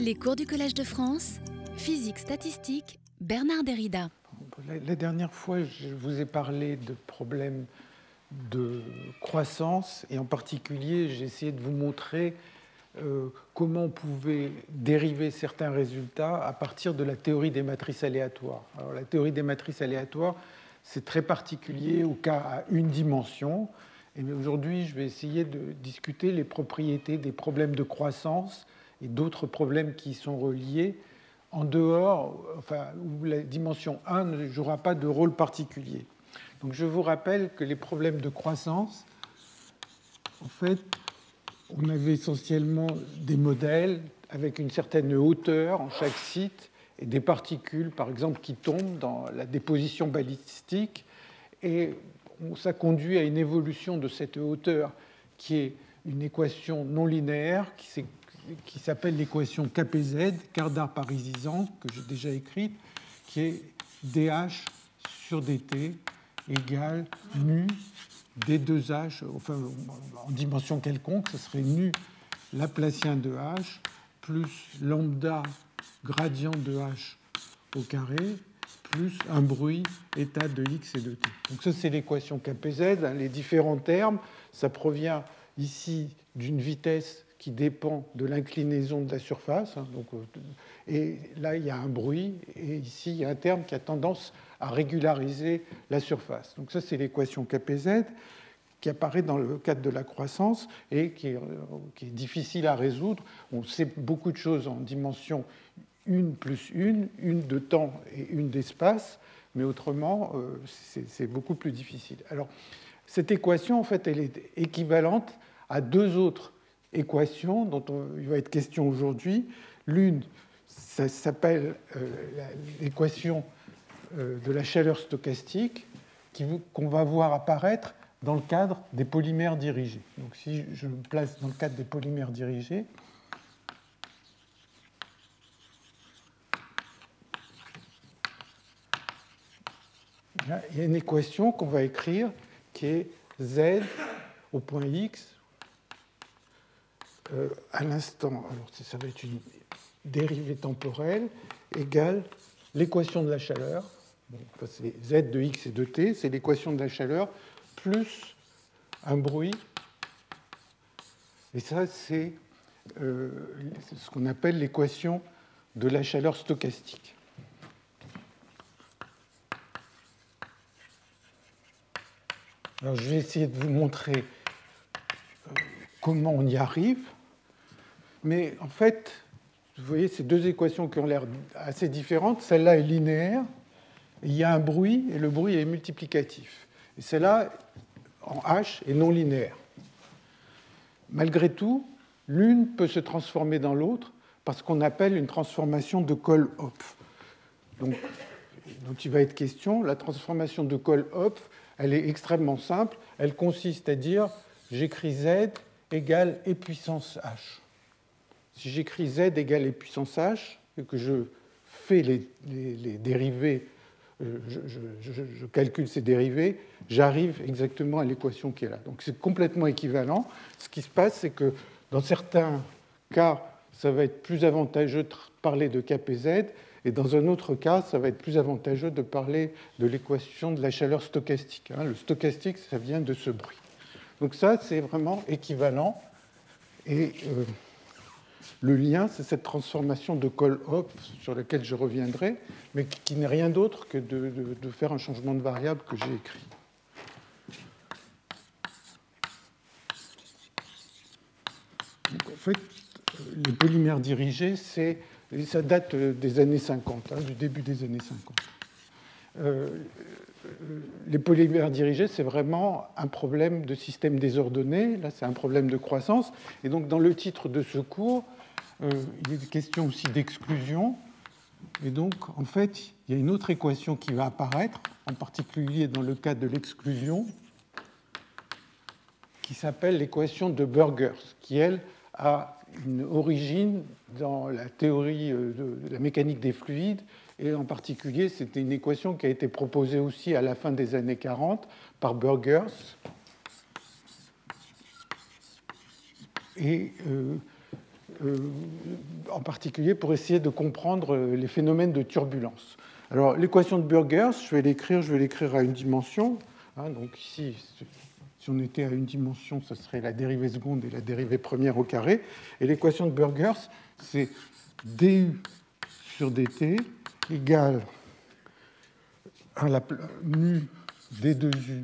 Les cours du Collège de France, physique statistique, Bernard Derrida. La, dernière fois, je vous ai parlé de problèmes de croissance et en particulier, j'ai essayé de vous montrer euh, comment on pouvait dériver certains résultats à partir de la théorie des matrices aléatoires. La théorie des matrices aléatoires, c'est très particulier au cas à une dimension. Aujourd'hui, je vais essayer de discuter les propriétés des problèmes de croissance et d'autres problèmes qui sont reliés en dehors, enfin, où la dimension 1 ne jouera pas de rôle particulier. Donc je vous rappelle que les problèmes de croissance, en fait, on avait essentiellement des modèles avec une certaine hauteur en chaque site et des particules, par exemple, qui tombent dans la déposition balistique. Et ça conduit à une évolution de cette hauteur qui est une équation non linéaire qui s'appelle l'équation KPZ, quart parisisant, que j'ai déjà écrite, qui est dH sur dt égale nu d2h, enfin en dimension quelconque, ce serait nu laplacien de h plus lambda gradient de h au carré plus un bruit état de x et de t. Donc ça, c'est l'équation KPZ. Les différents termes, ça provient ici d'une vitesse dépend de l'inclinaison de la surface. Hein, donc, euh, et là, il y a un bruit, et ici, il y a un terme qui a tendance à régulariser la surface. Donc ça, c'est l'équation KPZ qui apparaît dans le cadre de la croissance et qui est, euh, qui est difficile à résoudre. On sait beaucoup de choses en dimension une plus une, une de temps et une d'espace, mais autrement, euh, c'est beaucoup plus difficile. Alors, cette équation, en fait, elle est équivalente à deux autres équations dont il va être question aujourd'hui. L'une, ça s'appelle euh, l'équation euh, de la chaleur stochastique, qu'on va voir apparaître dans le cadre des polymères dirigés. Donc, si je me place dans le cadre des polymères dirigés, il y a une équation qu'on va écrire qui est z au point x euh, à l'instant, alors ça va être une dérivée temporelle égale l'équation de la chaleur, c'est z de x et de t, c'est l'équation de la chaleur plus un bruit, et ça c'est euh, ce qu'on appelle l'équation de la chaleur stochastique. Alors, je vais essayer de vous montrer euh, comment on y arrive. Mais en fait, vous voyez ces deux équations qui ont l'air assez différentes. Celle-là est linéaire, il y a un bruit, et le bruit est multiplicatif. Et celle-là, en H, est non linéaire. Malgré tout, l'une peut se transformer dans l'autre parce qu'on appelle une transformation de Kohl-Hopf. Donc, dont il va être question, la transformation de Kohl-Hopf, elle est extrêmement simple. Elle consiste à dire j'écris z égale e puissance h. Si j'écris z égale puissance h et que je fais les, dérivés, euh, je, calcule ces dérivés, j'arrive exactement à l'équation qui est là. Donc c'est complètement équivalent. Ce qui se passe, c'est que dans certains cas, ça va être plus avantageux de parler de KPZ, et dans un autre cas, ça va être plus avantageux de parler de l'équation de la chaleur stochastique. Hein. Le stochastique, ça vient de ce bruit. Donc ça, c'est vraiment équivalent. Et euh, le lien, c'est cette transformation de Kohl-Hopf sur laquelle je reviendrai, mais qui, n'est rien d'autre que de, faire un changement de variable que j'ai écrit. en fait, les polymères dirigés, c'est ça date euh, des années 50, hein, du début des années 50. Euh, les polymères dirigés, c'est vraiment un problème de système désordonné. Là, c'est un problème de croissance. Et donc, dans le titre de ce cours, euh, il est question aussi d'exclusion. Et donc, en fait, il y a une autre équation qui va apparaître, en particulier dans le cas de l'exclusion, qui s'appelle l'équation de Burgers, qui, elle, a une origine dans la théorie euh, de la mécanique des fluides, et en particulier, c'était une équation qui a été proposée aussi à la fin des années 40 par Burgers. Et euh, en particulier pour essayer de comprendre les phénomènes de turbulence. Alors l'équation de Burgers, je vais l'écrire, je vais l'écrire à une dimension. Hein, donc ici, si on était à une dimension, ce serait la dérivée seconde et la dérivée première au carré. Et l'équation de Burgers, c'est du sur dt égale à mu d2u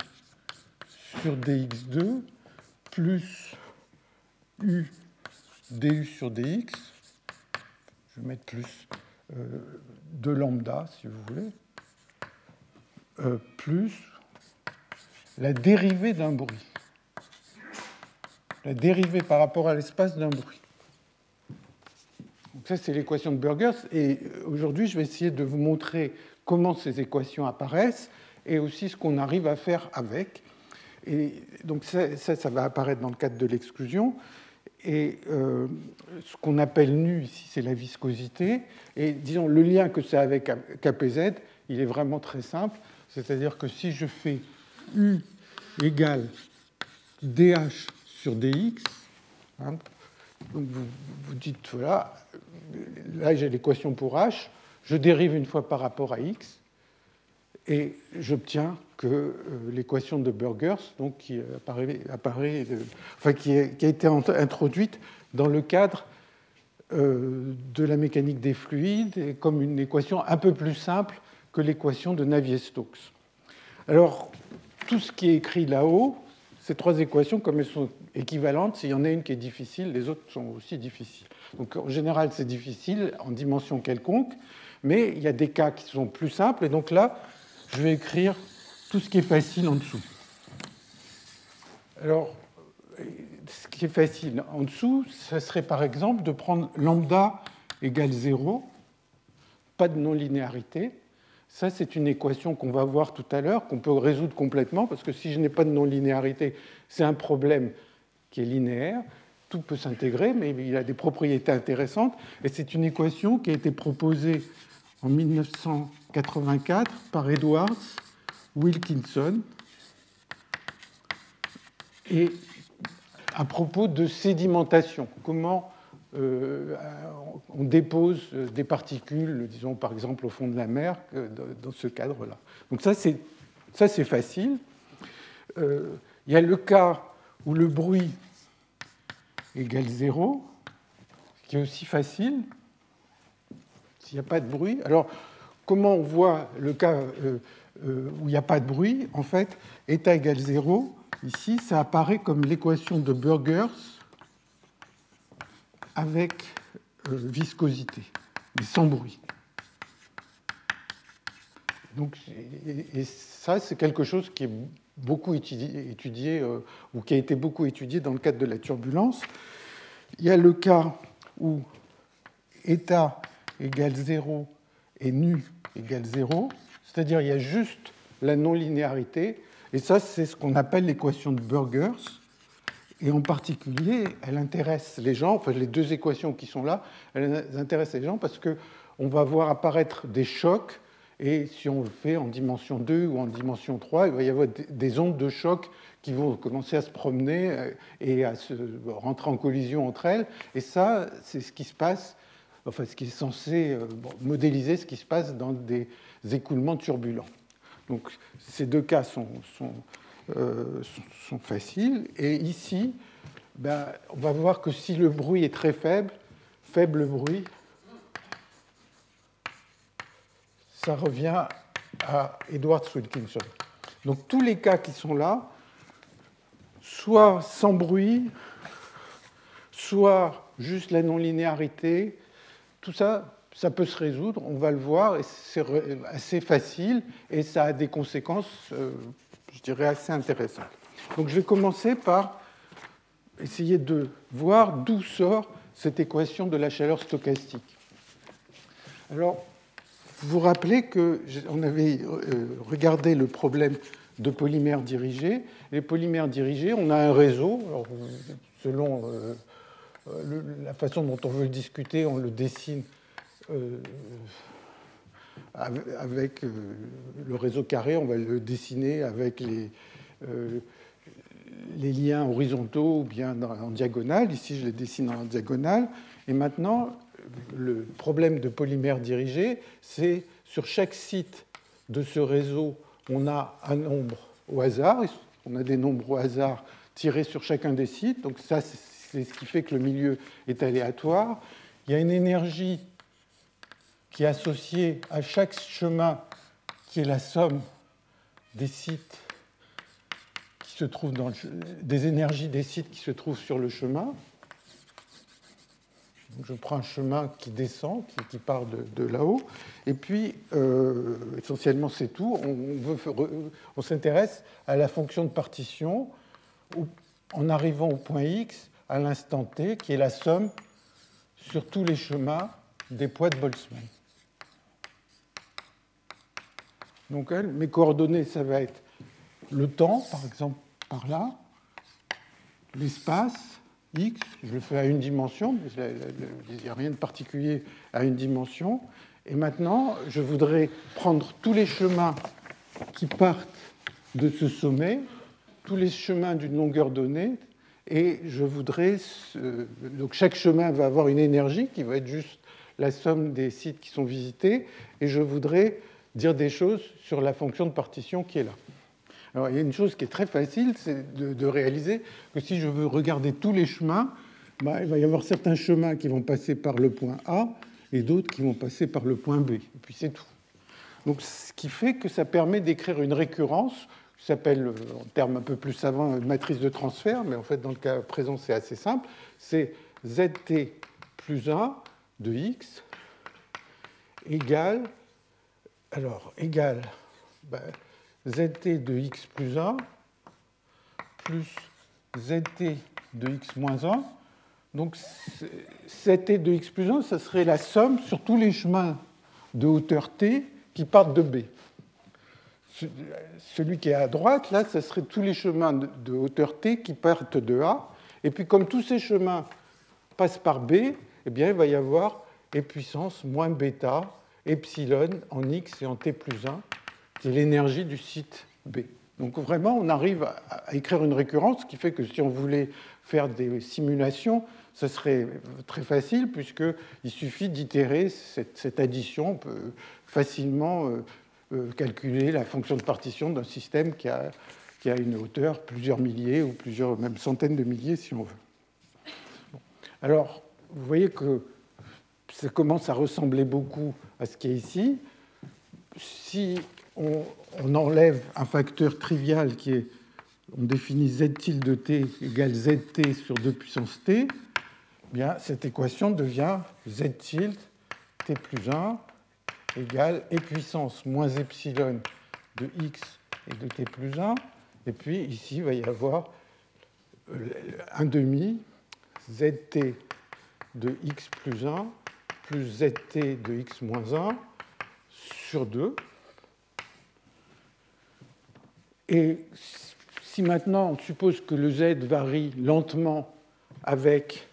sur dx2 plus u du sur dx. Je vais mettre plus euh, de lambda, si vous voulez, euh, plus la dérivée d'un bruit. La dérivée par rapport à l'espace d'un bruit. Donc ça, c'est l'équation de Burgers. Et aujourd'hui, je vais essayer de vous montrer comment ces équations apparaissent et aussi ce qu'on arrive à faire avec. Et donc ça, ça, va apparaître dans le cadre de l'exclusion. Et euh, ce qu'on appelle nu ici, c'est la viscosité. Et disons, le lien que c'est avec KPZ, il est vraiment très simple. C'est-à-dire que si je fais U égale DH sur DX, hein, donc vous, vous dites, voilà, là j'ai l'équation pour H, je dérive une fois par rapport à X, et j'obtiens que euh, l'équation de Burgers, donc, qui, apparaît, euh, enfin, qui, a été introduite dans le cadre euh, de la mécanique des fluides, et comme une équation un peu plus simple que l'équation de Navier-Stokes. Alors, tout ce qui est écrit là-haut, ces trois équations, comme elles sont équivalentes, s'il y en a une qui est difficile, les autres sont aussi difficiles. Donc en général, c'est difficile en dimension quelconque, mais il y a des cas qui sont plus simples, et donc là, je vais écrire tout ce qui est facile en dessous. Alors, ce qui est facile en dessous, ça serait par exemple de prendre lambda égale 0, pas de non-linéarité, ça, c'est une équation qu'on va voir tout à l'heure, qu'on peut résoudre complètement, parce que si je n'ai pas de non-linéarité, c'est un problème qui est linéaire. Tout peut s'intégrer, mais il a des propriétés intéressantes. Et c'est une équation qui a été proposée en 1984 par Edwards Wilkinson. Et à propos de sédimentation, comment euh, on dépose des particules, disons par exemple au fond de la mer, dans ce cadre-là. Donc ça, c'est, ça, c'est facile. Euh, il y a le cas où le bruit égale zéro, qui est aussi facile, s'il n'y a pas de bruit. Alors, comment on voit le cas où il n'y a pas de bruit En fait, état égale zéro, ici, ça apparaît comme l'équation de Burgers avec euh, viscosité, mais sans bruit. Donc, et, ça, c'est quelque chose qui est beaucoup étudié, euh, ou qui a été beaucoup étudié dans le cadre de la turbulence. Il y a le cas où état égale 0 et nu égale 0, c'est-à-dire il y a juste la non-linéarité, et ça, c'est ce qu'on appelle l'équation de Burgers. Et en particulier, elle intéresse les gens, enfin les deux équations qui sont là, elles intéressent les gens parce qu'on va voir apparaître des chocs, et si on le fait en dimension 2 ou en dimension 3, il va y avoir des ondes de choc qui vont commencer à se promener euh, et à se rentrer en collision entre elles. Et ça, c'est ce qui se passe, enfin ce qui est censé euh, modéliser ce qui se passe dans des écoulements turbulents. Donc ces deux cas sont, sont euh, sont faciles. Et ici, ben, on va voir que si le bruit est très faible, faible bruit, ça revient à Edward Wilkinson. Donc tous les cas qui sont là, soit sans bruit, soit juste la non-linéarité, tout ça, ça peut se résoudre, on va le voir, et c'est assez facile, et ça a des conséquences euh, je dirais, assez intéressant. Donc je vais commencer par essayer de voir d'où sort cette équation de la chaleur stochastique. Alors, vous vous rappelez qu'on avait euh, regardé le problème de polymères dirigés. Les polymères dirigés, on a un réseau. selon euh, la façon dont on veut le discuter, on le dessine euh, avec euh, le réseau carré, on va le dessiner avec les, liens horizontaux ou bien en diagonale. Ici, je les dessine en diagonale. Et maintenant, le problème de polymère dirigé, c'est sur chaque site de ce réseau, on a un nombre au hasard, on a des nombres au hasard tirés sur chacun des sites, donc ça c'est ce qui fait que le milieu est aléatoire. Il y a une énergie qui est associée à chaque chemin qui est la somme des sites qui se trouvent dans le, des énergies des sites qui se trouvent sur le chemin je prends un chemin qui descend, qui, part de, là-haut, et puis euh, essentiellement c'est tout. On, on s'intéresse à la fonction de partition en arrivant au point X à l'instant t, qui est la somme sur tous les chemins des poids de Boltzmann. Donc mes coordonnées, ça va être le temps, par exemple par là, l'espace, x, je le fais à une dimension, il n'y a rien de particulier à une dimension. Et maintenant, je voudrais prendre tous les chemins qui partent de ce sommet, tous les chemins d'une longueur donnée, et je voudrais. Donc chaque chemin va avoir une énergie qui va être juste la somme des sites qui sont visités, et je voudrais dire des choses sur la fonction de partition qui est là. Alors, il y a une chose qui est très facile, c'est de, réaliser que si je veux regarder tous les chemins, bah, il va y avoir certains chemins qui vont passer par le point A et d'autres qui vont passer par le point B. Et puis c'est tout. Donc, ce qui fait que ça permet d'écrire une récurrence s'appelle, en termes un peu plus savants, une matrice de transfert, mais en fait, dans le cas présent, c'est assez simple. C'est zt plus 1 de x égale, alors, ben, zt de x plus 1 plus zt de x moins 1. Donc zt de x plus 1, ça serait la somme sur tous les chemins de hauteur t qui partent de B. Celui qui est à droite, là, ça serait tous les chemins de hauteur t qui partent de A. Et puis comme tous ces chemins passent par B, eh bien, il va y avoir e puissance moins bêta, epsilon en x et en t plus 1 c'est l'énergie du site B. Donc vraiment, on arrive à écrire une récurrence, qui fait que si on voulait faire des simulations, ce serait très facile, puisqu'il suffit d'itérer cette, addition. On peut facilement euh, calculer la fonction de partition d'un système qui a, qui a, une hauteur plusieurs milliers ou plusieurs, même centaines de milliers, si on veut. Alors, vous voyez que ça commence à ressembler beaucoup à ce qui est ici. Si on, enlève un facteur trivial qui est, on définit z tilde t égale zt sur 2 puissance t, eh bien, cette équation devient z tilde t plus 1 égale e puissance moins epsilon de x et de t plus 1. Et puis ici, il va y avoir un demi zt de x plus 1 plus zt de x moins 1 sur 2. Et si maintenant on suppose que le z varie lentement avec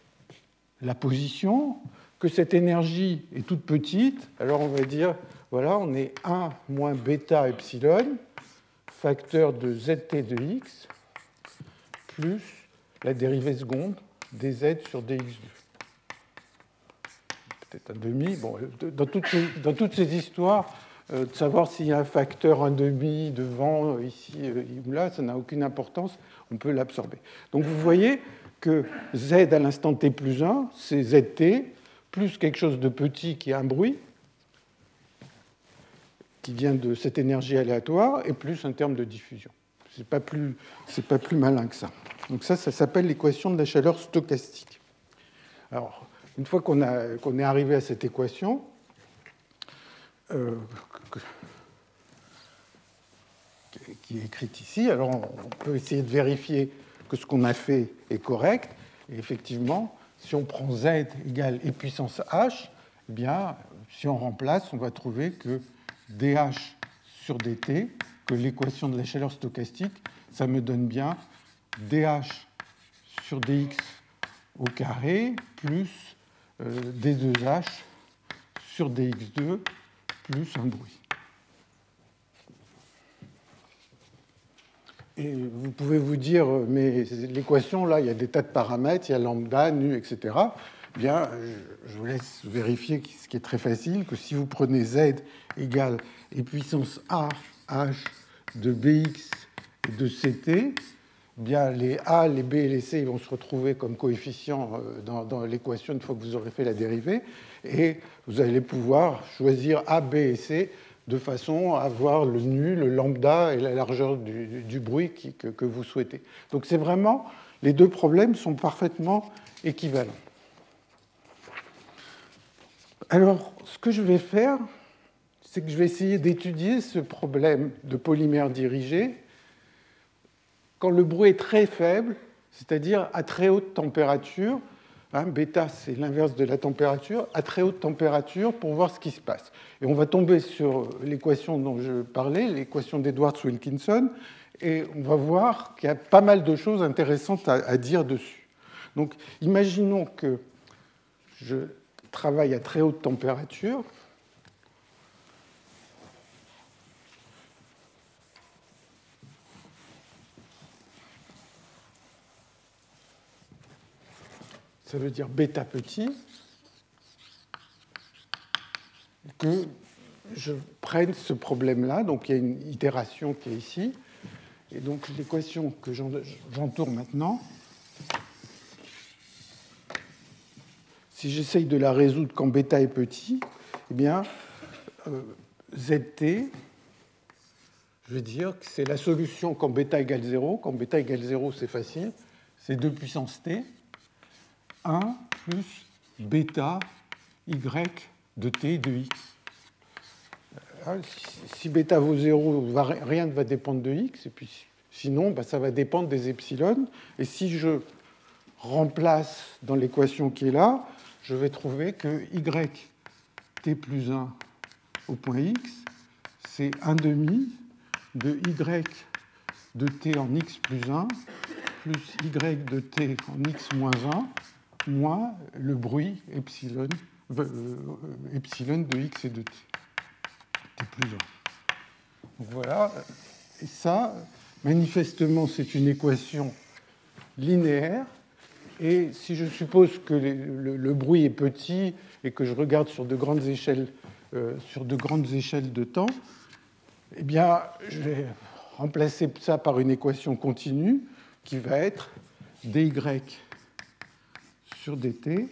la position, que cette énergie est toute petite, alors on va dire, voilà, on est 1 moins bêta epsilon, facteur de zt de x, plus la dérivée seconde dz sur dx2. Peut-être un demi. Bon, dans toutes dans toutes ces histoires, euh, de savoir s'il y a un facteur 1,5 devant, euh, ici euh, ou là, ça n'a aucune importance, on peut l'absorber. Donc vous voyez que z à l'instant t plus 1, c'est zt, plus quelque chose de petit qui est un bruit, qui vient de cette énergie aléatoire, et plus un terme de diffusion. Ce n'est pas, plus, pas plus malin que ça. Donc ça, ça s'appelle l'équation de la chaleur stochastique. Alors, une fois qu'on est arrivé à cette équation, euh, qui est écrite ici. Alors on peut essayer de vérifier que ce qu'on a fait est correct. Et effectivement, si on prend z égale e puissance h, eh bien, si on remplace, on va trouver que dh sur dt, que l'équation de la chaleur stochastique, ça me donne bien dh sur dx au carré plus euh, d2h sur dx2 plus un bruit. Et vous pouvez vous dire, mais l'équation, là, il y a des tas de paramètres, il y a lambda, nu, etc. bien, je vous laisse vérifier ce qui est très facile, que si vous prenez z égale et puissance a h de bx et de ct, bien les a, les b et les c vont se retrouver comme coefficients euh, dans l'équation une fois que vous aurez fait la dérivée, et vous allez pouvoir choisir a, b et c de façon à avoir le nu, le lambda et la largeur du, bruit que, vous souhaitez. Donc c'est vraiment, les deux problèmes sont parfaitement équivalents. Alors, ce que je vais faire, c'est que je vais essayer d'étudier ce problème de polymère dirigé quand le bruit est très faible, c'est-à-dire à très haute température, Hein, bêta, c'est l'inverse de la température, à très haute température pour voir ce qui se passe. Et on va tomber sur l'équation dont je parlais, l'équation d'Edwards-Wilkinson, et on va voir qu'il y a pas mal de choses intéressantes à dire dessus. Donc imaginons que je travaille à très haute température. Ça veut dire bêta petit, que je prenne ce problème-là, donc il y a une itération qui est ici, et donc l'équation que j'entoure maintenant, si j'essaye de la résoudre quand bêta est petit, eh bien, euh, zt, je vais dire que c'est la solution quand bêta égale 0. Quand bêta égale 0, c'est facile, c'est 2 puissance t. 1 plus bêta y de t de x. Ah, si bêta vaut 0, rien ne va dépendre de x, et puis sinon, bah, ça va dépendre des epsilon. Et si je remplace dans l'équation qui est là, je vais trouver que y t plus 1 au point x, c'est 1 demi de y de t en x plus 1 plus y de t en x moins 1 moins le bruit epsilon, euh, epsilon de x et de t. t plus 1. Donc voilà. Et ça, manifestement, c'est une équation linéaire. Et si je suppose que le, bruit est petit et que je regarde sur de grandes échelles, euh, sur de grandes échelles de temps, eh bien, je vais remplacer ça par une équation continue qui va être dy sur dt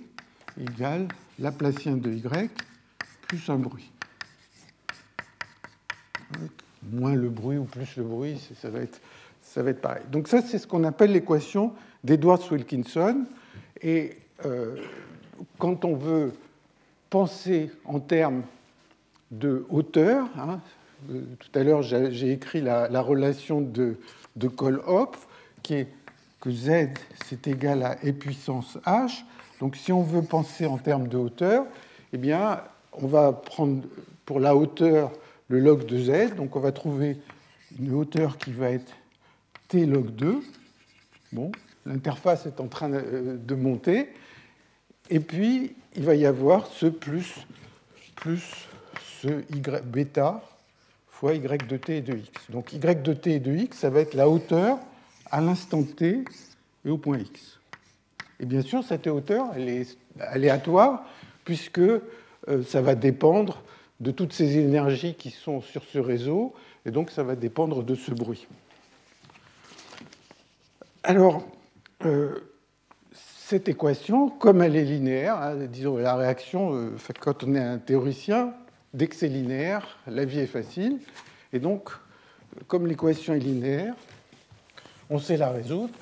égale Laplacien de y plus un bruit. Moins le bruit ou plus le bruit, ça va être, ça va être pareil. Donc ça, c'est ce qu'on appelle l'équation d'Edwards-Wilkinson. Et euh, quand on veut penser en termes de hauteur, hein, euh, tout à l'heure j'ai écrit la, relation de, de qui est que z c'est égal à e puissance h. Donc si on veut penser en termes de hauteur, eh bien, on va prendre pour la hauteur le log de z. Donc on va trouver une hauteur qui va être t log 2. Bon, l'interface est en train de monter. Et puis, il va y avoir ce plus, plus ce y bêta fois y de t et de x. Donc y de t et de x, ça va être la hauteur à l'instant t et au point x. Et bien sûr, cette hauteur, elle est aléatoire, puisque euh, ça va dépendre de toutes ces énergies qui sont sur ce réseau, et donc ça va dépendre de ce bruit. Alors, euh, cette équation, comme elle est linéaire, hein, disons la réaction, euh, quand on est un théoricien, dès que c'est linéaire, la vie est facile. Et donc, comme l'équation est linéaire, on sait la résoudre.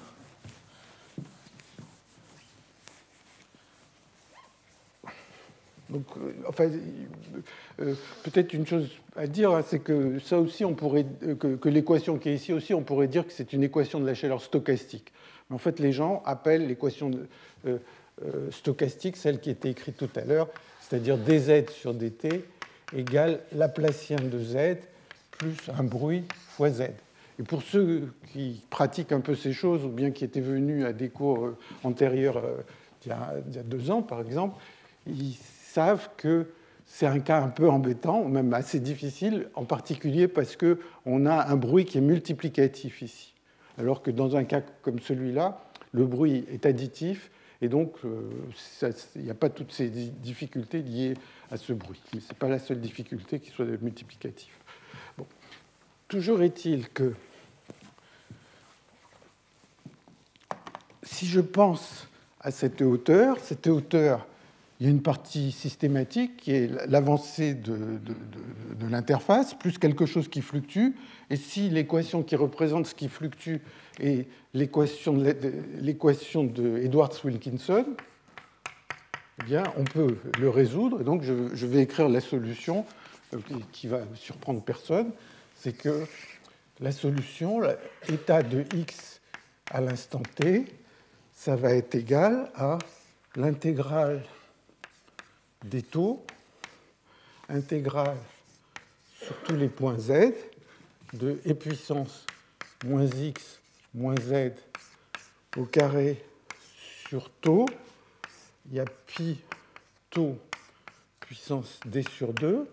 Euh, euh, peut-être une chose à dire, hein, c'est que ça aussi, on pourrait, euh, que, l'équation qui est ici aussi, on pourrait dire que c'est une équation de la chaleur stochastique. Mais en fait, les gens appellent l'équation stochastique celle qui était écrite tout à l'heure, c'est-à-dire dz sur dt égale Laplacien de z plus un bruit fois z. Et pour ceux qui pratiquent un peu ces choses, ou bien qui étaient venus à des cours euh, antérieurs, euh, il y a, deux ans par exemple, ils savent que c'est un cas un peu embêtant, même assez difficile, en particulier parce qu'on a un bruit qui est multiplicatif ici. Alors que dans un cas comme celui-là, le bruit est additif Et donc, euh, il n'y a pas toutes ces difficultés liées à ce bruit. Mais ce n'est pas la seule difficulté qui soit multiplicatif. Bon. Toujours est-il que si je pense à cette hauteur, cette hauteur, il y a une partie systématique qui est l'avancée de, l'interface, plus quelque chose qui fluctue. Et si l'équation qui représente ce qui fluctue est l'équation de Edwards-Wilkinson, eh bien, on peut le résoudre. Et donc, je, vais écrire la solution euh, qui va surprendre personne. C'est que la solution, l'état de x à l'instant t, ça va être égal à l'intégrale des taux, intégrale sur tous les points z, de e puissance moins x moins z au carré sur taux. Il y a pi taux puissance d sur 2,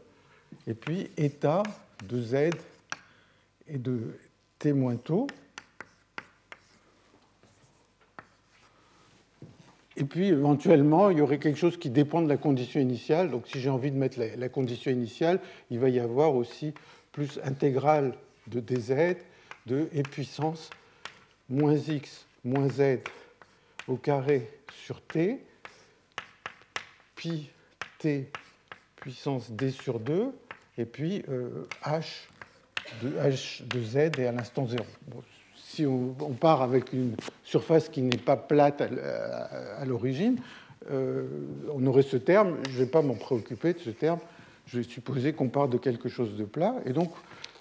et puis état de z et de t moins taux. Et puis, éventuellement, il y aurait quelque chose qui dépend de la condition initiale. Donc, si j'ai envie de mettre la, condition initiale, il va y avoir aussi plus intégrale de dz de e puissance moins x moins z au carré sur t, pi t puissance d sur 2, et puis euh, h, de, h de z est à l'instant 0 si on, part avec une surface qui n'est pas plate à, l'origine, euh, on aurait ce terme. Je ne vais pas m'en préoccuper de ce terme. Je vais supposer qu'on part de quelque chose de plat. Et donc,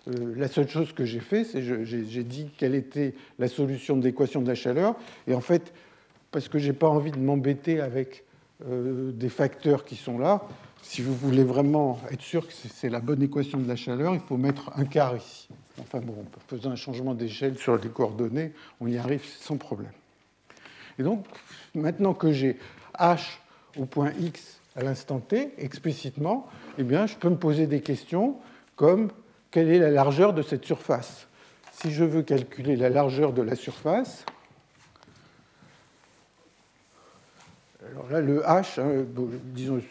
euh, la seule chose que j'ai fait, c'est que j'ai dit quelle était la solution de l'équation de la chaleur. Et en fait, parce que je n'ai pas envie de m'embêter avec euh, des facteurs qui sont là, si vous voulez vraiment être sûr que c'est la bonne équation de la chaleur, il faut mettre un quart ici. Enfin bon, en faisant un changement d'échelle sur les coordonnées, on y arrive sans problème. Et donc, maintenant que j'ai h au point x à l'instant t, explicitement, eh bien, je peux me poser des questions comme quelle est la largeur de cette surface? Si je veux calculer la largeur de la surface, alors là, le h, hein, disons,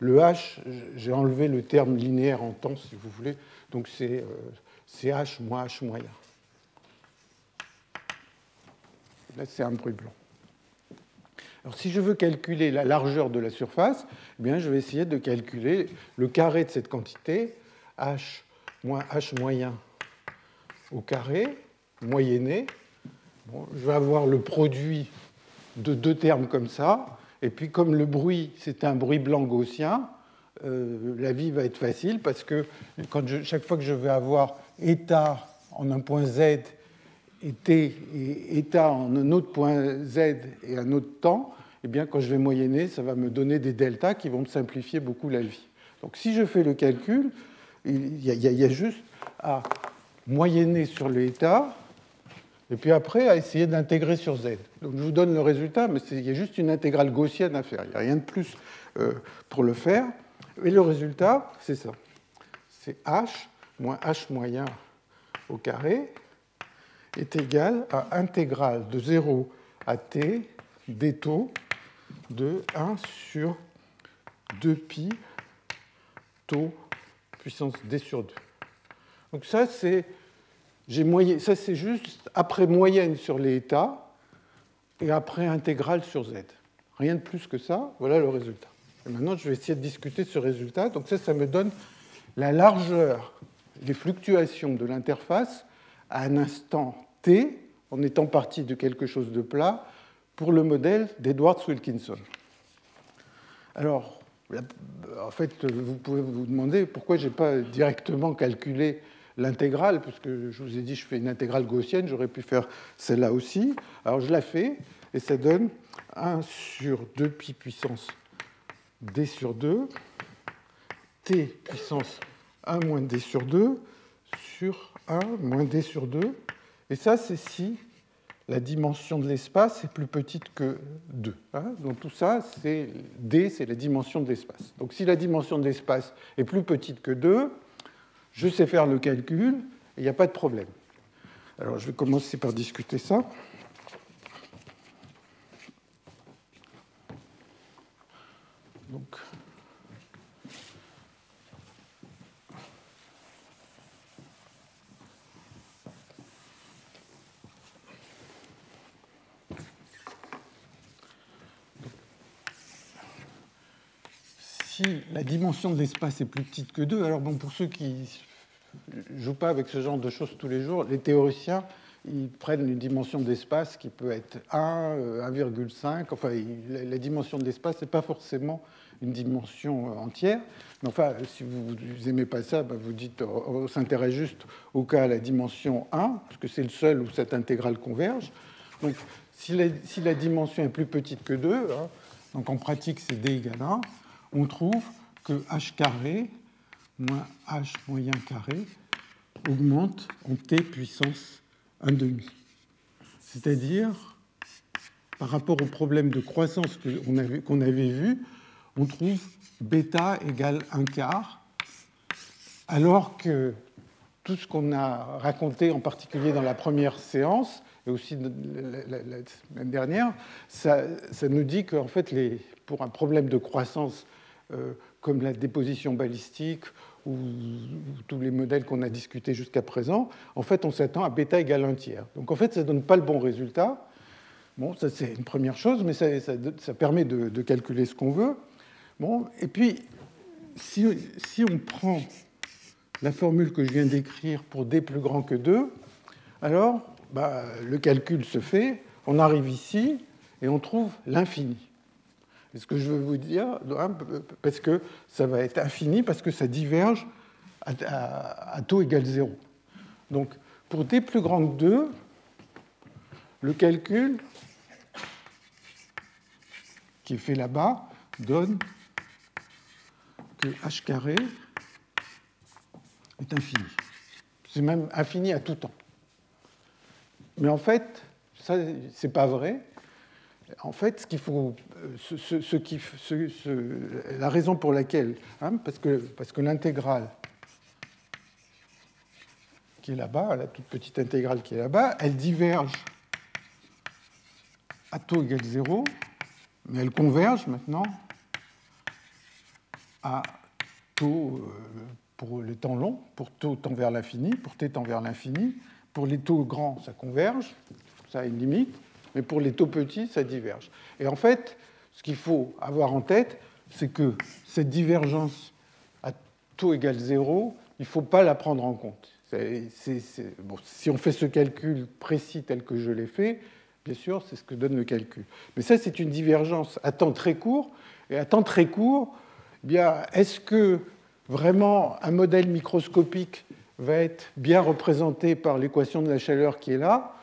le h, j'ai enlevé le terme linéaire en temps, si vous voulez, donc c'est euh, c'est H moins H moyen. Là, c'est un bruit blanc. Alors, si je veux calculer la largeur de la surface, eh bien, je vais essayer de calculer le carré de cette quantité, H moins H moyen au carré, moyenné. je vais avoir le produit de deux termes comme ça. Et puis, comme le bruit, c'est un bruit blanc gaussien, euh, la vie va être facile parce que chaque fois que je vais avoir état en un point z et t et état en un autre point z et un autre temps, eh bien, quand je vais moyenner, ça va me donner des deltas qui vont me simplifier beaucoup la vie. Donc si je fais le calcul, il y a, juste à moyenner sur le état, et puis après à essayer d'intégrer sur z. Donc je vous donne le résultat, mais il y a juste une intégrale gaussienne à faire. Il n'y a rien de plus euh, pour le faire. Et le résultat, c'est ça. C'est h moins h moyen au carré est égal à intégrale de 0 à t des taux de 1 sur 2pi taux puissance d sur 2. Donc ça, c'est ça c'est juste après moyenne sur les états et après intégrale sur z. Rien de plus que ça, voilà le résultat. Et maintenant, je vais essayer de discuter ce résultat. Donc ça, ça me donne la largeur des fluctuations de l'interface à un instant t, en étant parti de quelque chose de plat, pour le modèle d'Edwards-Wilkinson. Alors, en fait, vous pouvez vous demander pourquoi je n'ai pas directement calculé l'intégrale, puisque je vous ai dit je fais une intégrale gaussienne, j'aurais pu faire celle-là aussi. Alors je la fais, et ça donne 1 sur 2pi puissance d sur 2, t puissance 1 moins d sur 2 sur 1 moins d sur 2. Et ça, c'est si la dimension de l'espace est plus petite que 2. Hein. Donc tout ça, c'est d, c'est la dimension de l'espace. Donc si la dimension de l'espace est plus petite que 2, je sais faire le calcul et il n'y a pas de problème. Alors je vais commencer par discuter ça. Donc, si la dimension de l'espace est plus petite que 2, alors bon, pour ceux qui jouent pas avec ce genre de choses tous les jours, les théoriciens ils prennent une dimension d'espace qui peut être 1, 1,5. Euh, enfin, la dimension de l'espace n'est pas forcément une dimension euh, entière. Mais enfin, si vous n'aimez pas ça, bah, vous dites on s'intéresse juste au cas à la dimension 1, parce que c'est le seul où cette intégrale converge. Donc, si la, dimension est plus petite que 2, hein, donc en pratique c'est d égale 1, on trouve que h carré moins h moyen carré augmente en t puissance un demi. C'est-à-dire, par rapport au problème de croissance qu'on avait, vu, on trouve bêta égale un quart, alors que tout ce qu'on a raconté, en particulier dans la première séance, et aussi la, semaine dernière, ça, nous dit qu'en fait, les, pour un problème de croissance euh, comme la déposition balistique ou, tous les modèles qu'on a discutés jusqu'à présent, en fait, on s'attend à bêta égale un tiers. Donc en fait, ça ne donne pas le bon résultat. Bon, ça c'est une première chose, mais ça, permet de, calculer ce qu'on veut. Bon, et puis, si, si, on prend la formule que je viens d'écrire pour d plus grand que 2, alors bah, le calcul se fait, on arrive ici et on trouve l'infini. Ce que je veux vous dire, parce que ça va être infini, parce que ça diverge à, taux égal 0. Donc, pour t plus grand que 2, le calcul qui est fait là-bas donne que h carré est infini. C'est même infini à tout temps. Mais en fait, ça, c'est pas vrai, en fait, ce qu'il faut, la raison pour laquelle, hein, parce que, parce que l'intégrale qui est là-bas, la toute petite intégrale qui est là-bas, elle diverge à taux égal 0, mais elle converge maintenant à taux euh, pour les temps longs, pour taux tend vers l'infini, pour t tend vers l'infini. Pour les taux grands, ça converge, ça a une limite mais pour les taux petits, ça diverge. Et en fait, ce qu'il faut avoir en tête, c'est que cette divergence à taux égal 0, il ne faut pas la prendre en compte. si on fait ce calcul précis tel que je l'ai fait, bien sûr, c'est ce que donne le calcul. Mais ça, c'est une divergence à temps très court. Et à temps très court, eh est-ce que vraiment un modèle microscopique va être bien représenté par l'équation de la chaleur qui est là?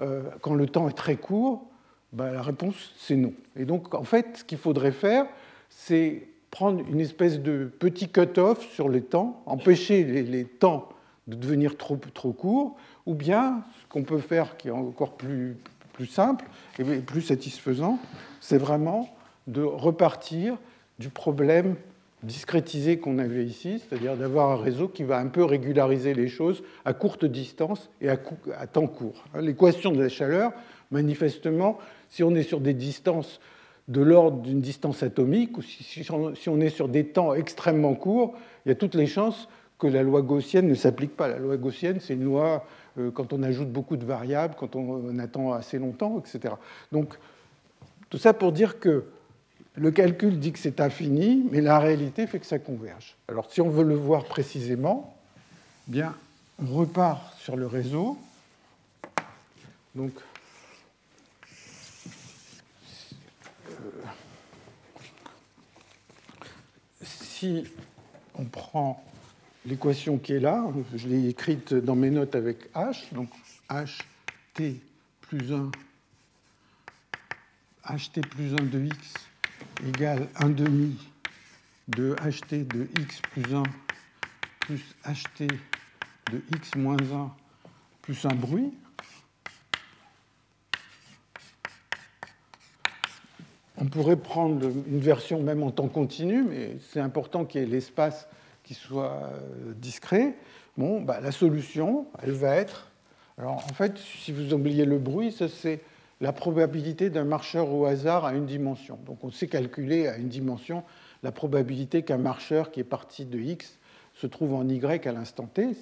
Euh, quand le temps est très court ben, La réponse, c'est non. Et donc, en fait, ce qu'il faudrait faire, c'est prendre une espèce de petit cut-off sur les temps, empêcher les, temps de devenir trop, trop courts, ou bien, ce qu'on peut faire qui est encore plus, plus simple et plus satisfaisant, c'est vraiment de repartir du problème discrétisé qu'on avait ici, c'est-à-dire d'avoir un réseau qui va un peu régulariser les choses à courte distance et à, temps court. Hein, l'équation de la chaleur, manifestement, si on est sur des distances de l'ordre d'une distance atomique, ou si on est sur des temps extrêmement courts, il y a toutes les chances que la loi gaussienne ne s'applique pas. La loi gaussienne, c'est une loi euh, quand on ajoute beaucoup de variables, quand on attend assez longtemps, etc. Donc, tout ça pour dire que le calcul dit que c'est infini, mais la réalité fait que ça converge. Alors si on veut le voir précisément, eh bien, on repart sur le réseau. Donc, euh, si on prend l'équation qui est là, je l'ai écrite dans mes notes avec h, donc ht plus 1, ht plus 1 de x égale 1 demi de ht de x plus 1 plus ht de x moins 1 plus un bruit. On pourrait prendre une version même en temps continu, mais c'est important qu'il y ait l'espace qui soit euh, discret. Bon, bah, la solution, elle va être. Alors, en fait, si vous oubliez le bruit, ça c'est la probabilité d'un marcheur au hasard à une dimension. Donc on sait calculer à une dimension la probabilité qu'un marcheur qui est parti de x se trouve en y à l'instant t.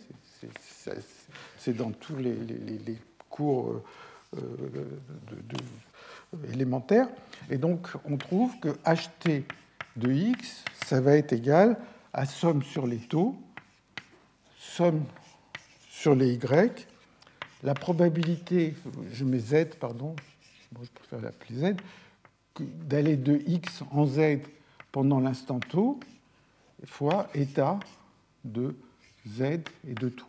C'est dans tous les, cours euh, élémentaires. Et donc, on trouve que ht de x, ça va être égal à somme sur les taux, somme sur les y, la probabilité, je mets z, pardon, je préfère l'appeler z, d'aller de x en z pendant l'instant taux fois état de z et de tout.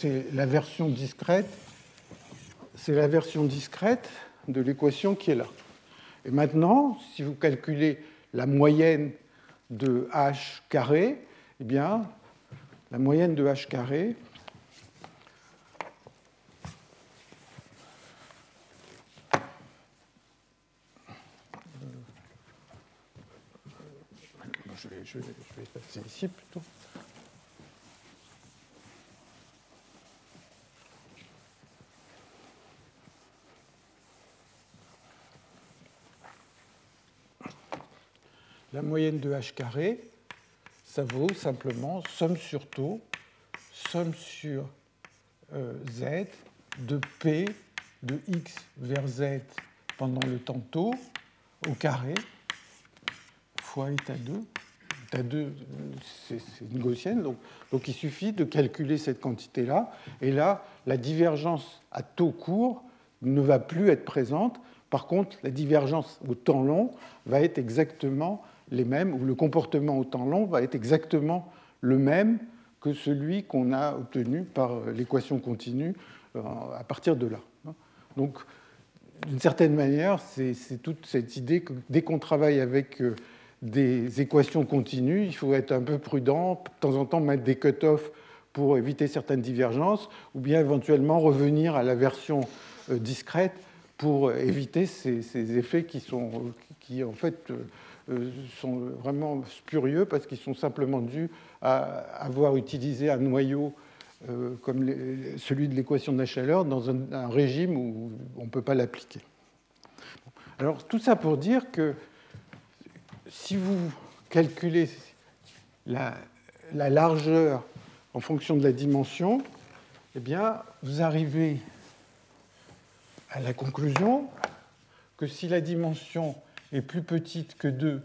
C'est la version discrète, c'est la version discrète de l'équation qui est là. Et maintenant, si vous calculez la moyenne de h carré, eh bien, la moyenne de h carré, je vais, ici plutôt. La moyenne de h carré, ça vaut simplement somme sur taux, somme sur euh, z de p de x vers z pendant le temps taux au carré fois état 2 État 2, c'est une gaussienne, donc, donc il suffit de calculer cette quantité-là, et là, la divergence à taux court ne va plus être présente. Par contre, la divergence au temps long va être exactement les mêmes, ou le comportement au temps long va être exactement le même que celui qu'on a obtenu par l'équation continue euh, à partir de là. Donc, d'une certaine manière, c'est toute cette idée que dès qu'on travaille avec euh, des équations continues, il faut être un peu prudent, de temps en temps mettre des cut-offs pour éviter certaines divergences, ou bien éventuellement revenir à la version euh, discrète pour éviter ces, effets qui, sont, qui en fait euh, sont vraiment spurieux parce qu'ils sont simplement dus à avoir utilisé un noyau euh, comme celui de l'équation de la chaleur dans un, régime où on ne peut pas l'appliquer. Alors tout ça pour dire que si vous calculez la, largeur en fonction de la dimension, eh bien, vous arrivez à la conclusion que si la dimension est plus petite que 2,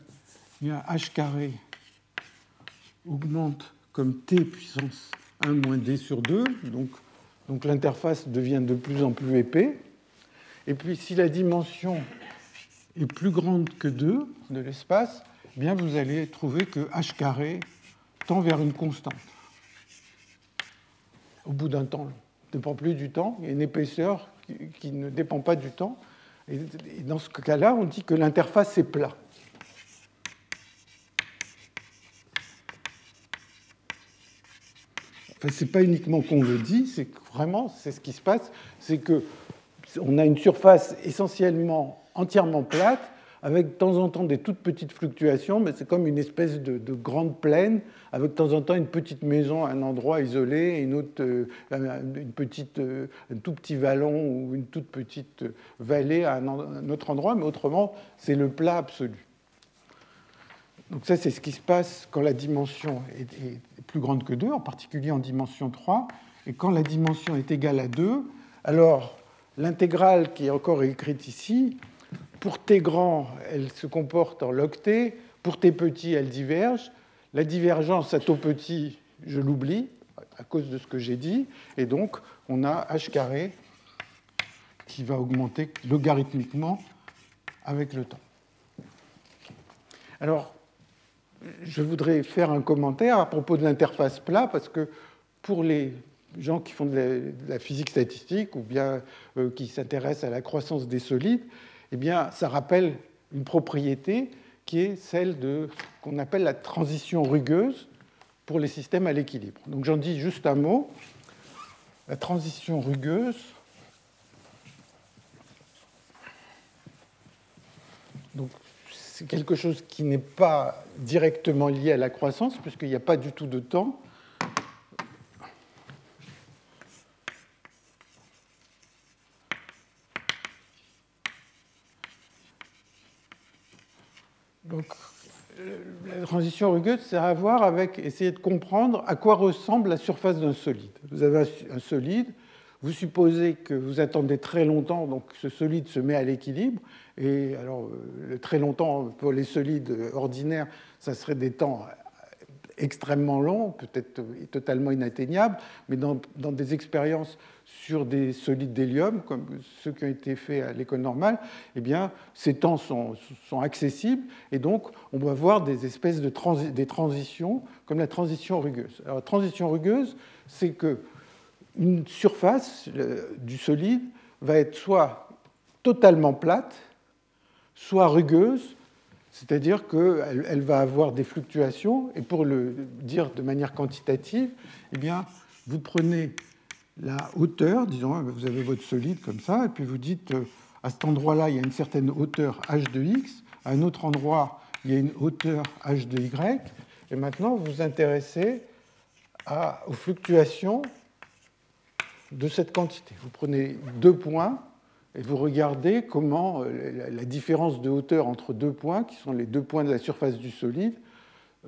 eh h carré augmente comme t puissance 1 moins d sur 2, donc, donc l'interface devient de plus en plus épais. Et puis si la dimension est plus grande que 2 de l'espace, eh vous allez trouver que h carré tend vers une constante. Au bout d'un temps, ne dépend plus du temps, il y a une épaisseur qui, ne dépend pas du temps. Et, dans ce cas-là, on dit que l'interface est plat. Enfin, ce n'est pas uniquement qu'on le dit, c'est vraiment c'est ce qui se passe, c'est que on a une surface essentiellement entièrement plate, avec de temps en temps des toutes petites fluctuations, mais c'est comme une espèce de, grande plaine, avec de temps en temps une petite maison à un endroit isolé, une euh, petite, euh, un tout petit vallon ou une toute petite vallée à un, autre endroit, mais autrement, c'est le plat absolu. Donc ça, c'est ce qui se passe quand la dimension est, est plus grande que 2, en particulier en dimension 3, et quand la dimension est égale à 2, alors l'intégrale qui est encore écrite ici, pour t grand, elle se comporte en log t. Pour t petit, elle diverge. La divergence à taux petit, je l'oublie à cause de ce que j'ai dit. Et donc, on a h carré qui va augmenter logarithmiquement avec le temps. Alors, je voudrais faire un commentaire à propos de l'interface plat, parce que pour les gens qui font de la, physique statistique ou bien euh, qui s'intéressent à la croissance des solides, eh bien, ça rappelle une propriété qui est celle de qu'on appelle la transition rugueuse pour les systèmes à l'équilibre. Donc j'en dis juste un mot. La transition rugueuse, c'est quelque chose qui n'est pas directement lié à la croissance, puisqu'il n'y a pas du tout de temps. Donc, La transition rugueuse, c'est à voir avec essayer de comprendre à quoi ressemble la surface d'un solide. Vous avez un solide, vous supposez que vous attendez très longtemps, donc ce solide se met à l'équilibre. Et alors, euh, très longtemps, pour les solides ordinaires, ça serait des temps extrêmement longs, peut-être totalement inatteignables, mais dans des expériences sur des solides d'hélium, comme ceux qui ont été faits à l'école normale, eh bien, ces temps sont, accessibles et donc on va voir des espèces de des transitions comme la transition rugueuse. Alors, la transition rugueuse, c'est que une surface du solide va être soit totalement plate, soit rugueuse, c'est-à-dire qu'elle elle va avoir des fluctuations. Et pour le dire de manière quantitative, eh bien, vous prenez la hauteur, disons, vous avez votre solide comme ça, et puis vous dites, euh, à cet endroit-là, il y a une certaine hauteur h de x, à un autre endroit, il y a une hauteur h de y, et maintenant vous vous intéressez aux fluctuations de cette quantité. Vous prenez deux points et vous regardez comment euh, la différence de hauteur entre deux points, qui sont les deux points de la surface du solide,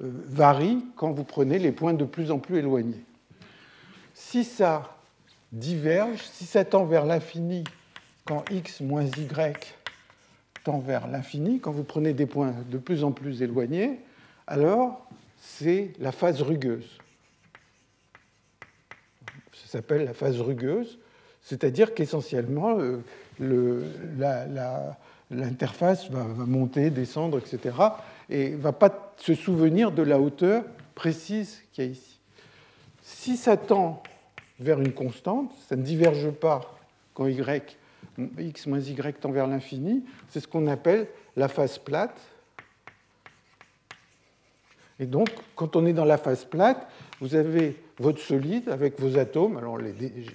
euh, varie quand vous prenez les points de plus en plus éloignés. Si ça diverge, si ça tend vers l'infini quand x moins y tend vers l'infini, quand vous prenez des points de plus en plus éloignés, alors c'est la phase rugueuse s'appelle la phase rugueuse, c'est-à-dire qu'essentiellement, euh, l'interface va, monter, descendre, etc., et ne va pas se souvenir de la hauteur précise qu'il y a ici. Si ça tend vers une constante, ça ne diverge pas quand y, x moins y tend vers l'infini, c'est ce qu'on appelle la phase plate. Et donc, quand on est dans la phase plate, vous avez votre solide avec vos atomes. Alors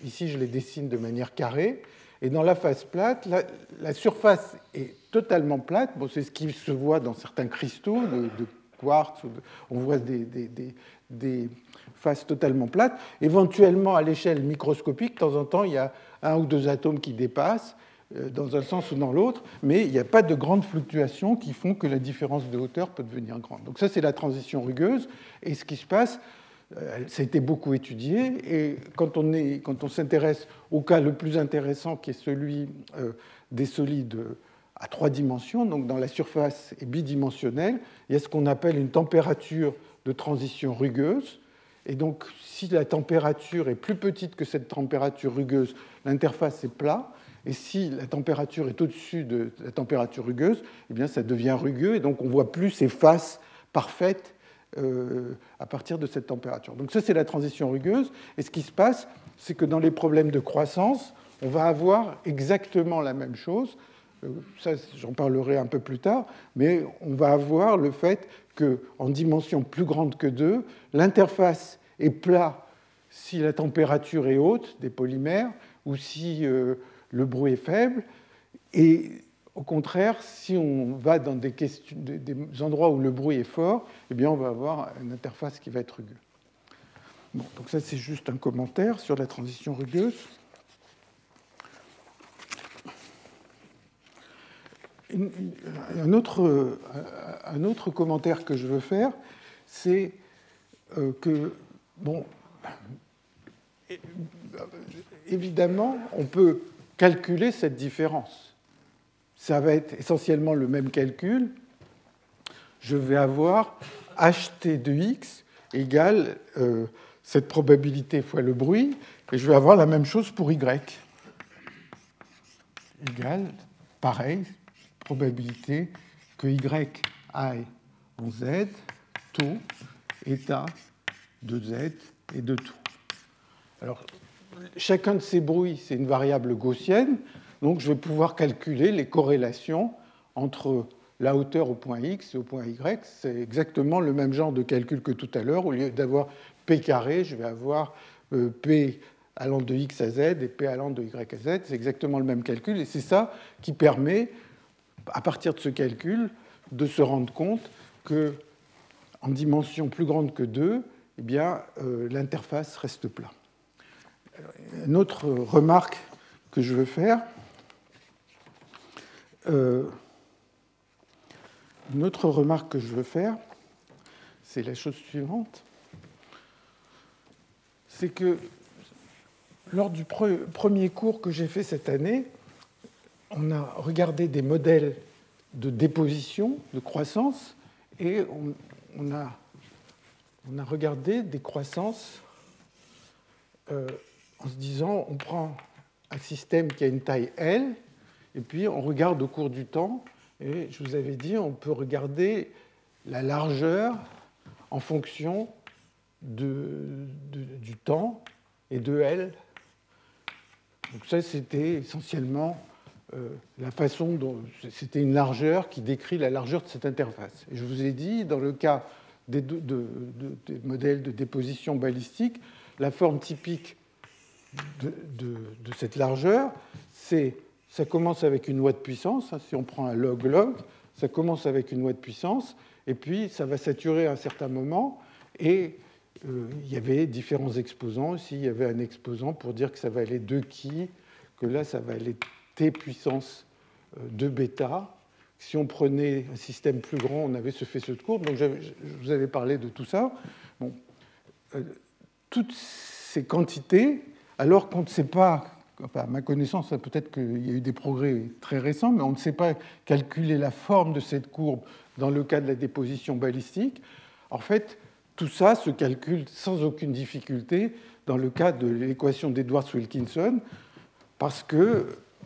ici, je les dessine de manière carrée. Et dans la phase plate, la, surface est totalement plate. Bon, c'est ce qui se voit dans certains cristaux de, quartz. on voit des, des, faces totalement plates. Éventuellement, à l'échelle microscopique, de temps en temps, il y a un ou deux atomes qui dépassent euh, dans un sens ou dans l'autre, mais il n'y a pas de grandes fluctuations qui font que la différence de hauteur peut devenir grande. Donc ça, c'est la transition rugueuse. Et ce qui se passe, euh, ça a été beaucoup étudié, et quand on, quand on s'intéresse au cas le plus intéressant, qui est celui euh, des solides à trois dimensions, donc dans la surface bidimensionnelle, il y a ce qu'on appelle une température de transition rugueuse. Et donc, si la température est plus petite que cette température rugueuse, l'interface est plat. Et si la température est au-dessus de la température rugueuse, eh bien, ça devient rugueux. Et donc, on voit plus ces faces parfaites euh, à partir de cette température. Donc ça, c'est la transition rugueuse. Et ce qui se passe, c'est que dans les problèmes de croissance, on va avoir exactement la même chose. Ça, j'en parlerai un peu plus tard, mais on va avoir le fait qu'en dimension plus grande que 2, l'interface est plat si la température est haute des polymères ou si euh, le bruit est faible. Et au contraire, si on va dans des, endroits où le bruit est fort, eh bien, on va avoir une interface qui va être rugueuse. donc ça, c'est juste un commentaire sur la transition rugueuse. Un autre, un autre commentaire que je veux faire, c'est euh, que, bon, évidemment, on peut calculer cette différence ça va être essentiellement le même calcul. Je vais avoir ht de x égale euh, cette probabilité fois le bruit, et je vais avoir la même chose pour y. Égale, pareil, probabilité que y aille en z, taux, état de z et de tout. Alors, chacun de ces bruits, c'est une variable gaussienne. Donc je vais pouvoir calculer les corrélations entre la hauteur au point x et au point y. C'est exactement le même genre de calcul que tout à l'heure. Au lieu d'avoir p carré, je vais avoir euh, p allant de x à z et p allant de y à z. C'est exactement le même calcul et c'est ça qui permet, à partir de ce calcul, de se rendre compte que en dimension plus grande que 2, eh bien, euh, l'interface reste plat. Une autre remarque que je veux faire, euh, une autre remarque que je veux faire, c'est la chose suivante. C'est que lors du premier cours que j'ai fait cette année, on a regardé des modèles de déposition, de croissance, et on, a, regardé des croissances euh, en se disant on prend un système qui a une taille L, et puis on regarde au cours du temps, et je vous avais dit, on peut regarder la largeur en fonction du temps et de L. Donc ça, c'était essentiellement la façon dont c'était une largeur qui décrit la largeur de cette interface. Et je vous ai dit, dans le cas des, modèles de déposition balistique, la forme typique de, cette largeur, c'est ça commence avec une loi de puissance. Hein, si on prend un log-log, ça commence avec une loi de puissance, et puis ça va saturer à un certain moment, et euh, il y avait différents exposants. Ici, il y avait un exposant pour dire que ça va aller 2 qui, que là, ça va aller t puissance 2 euh, bêta. Si on prenait un système plus grand, on avait ce faisceau de courbe. Donc, je vous avais parlé de tout ça. Bon. Euh, toutes ces quantités, alors qu'on ne sait pas, enfin, à ma connaissance, peut-être qu'il y a eu des progrès très récents, mais on ne sait pas calculer la forme de cette courbe dans le cas de la déposition balistique. En fait, tout ça se calcule sans aucune difficulté dans le cas de l'équation d'Edwards-Wilkinson, parce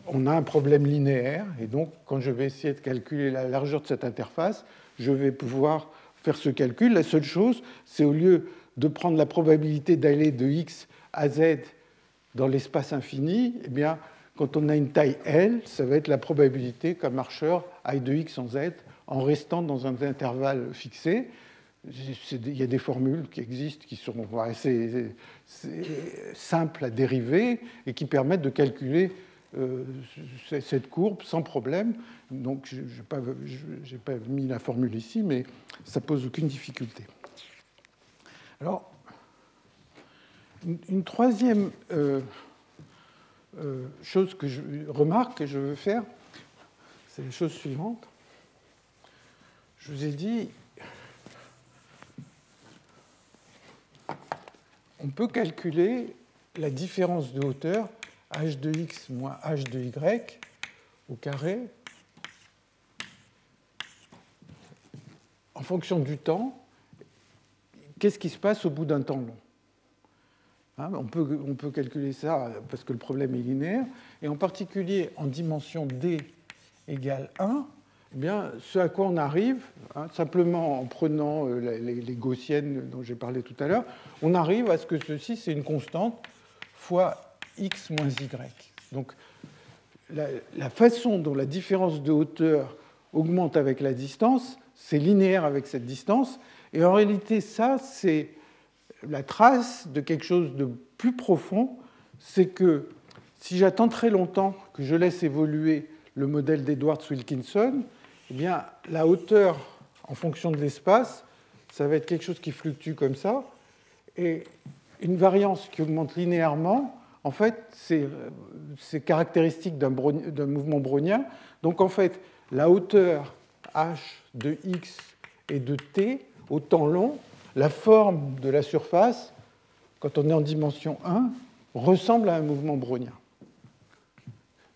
qu'on a un problème linéaire, et donc quand je vais essayer de calculer la largeur de cette interface, je vais pouvoir faire ce calcul. La seule chose, c'est au lieu de prendre la probabilité d'aller de x à z dans l'espace infini, eh bien, quand on a une taille L, ça va être la probabilité qu'un marcheur aille de x en z en restant dans un intervalle fixé il y a des formules qui existent qui sont assez simples à dériver et qui permettent de calculer euh, cette courbe sans problème. Donc, je n'ai pas, mis la formule ici, mais ça pose aucune difficulté. Alors, une, troisième euh, euh, chose que je remarque et je veux faire, c'est la chose suivante. Je vous ai dit, on peut calculer la différence de hauteur h de x moins h de y au carré en fonction du temps. Qu'est-ce qui se passe au bout d'un temps long hein, on, peut, on peut calculer ça parce que le problème est linéaire, et en particulier en dimension d égale 1, eh bien, ce à quoi on arrive, hein, simplement en prenant euh, les, gaussiennes dont j'ai parlé tout à l'heure, on arrive à ce que ceci, c'est une constante fois x moins y. Donc, la, façon dont la différence de hauteur augmente avec la distance, c'est linéaire avec cette distance. Et en réalité, ça, c'est la trace de quelque chose de plus profond. C'est que si j'attends très longtemps que je laisse évoluer le modèle d'Edwards-Wilkinson, eh bien, la hauteur en fonction de l'espace, ça va être quelque chose qui fluctue comme ça. Et une variance qui augmente linéairement, en fait, c'est caractéristique d'un mouvement brownien. Donc, en fait, la hauteur h de x et de t au temps long, la forme de la surface, quand on est en dimension 1, ressemble à un mouvement brownien.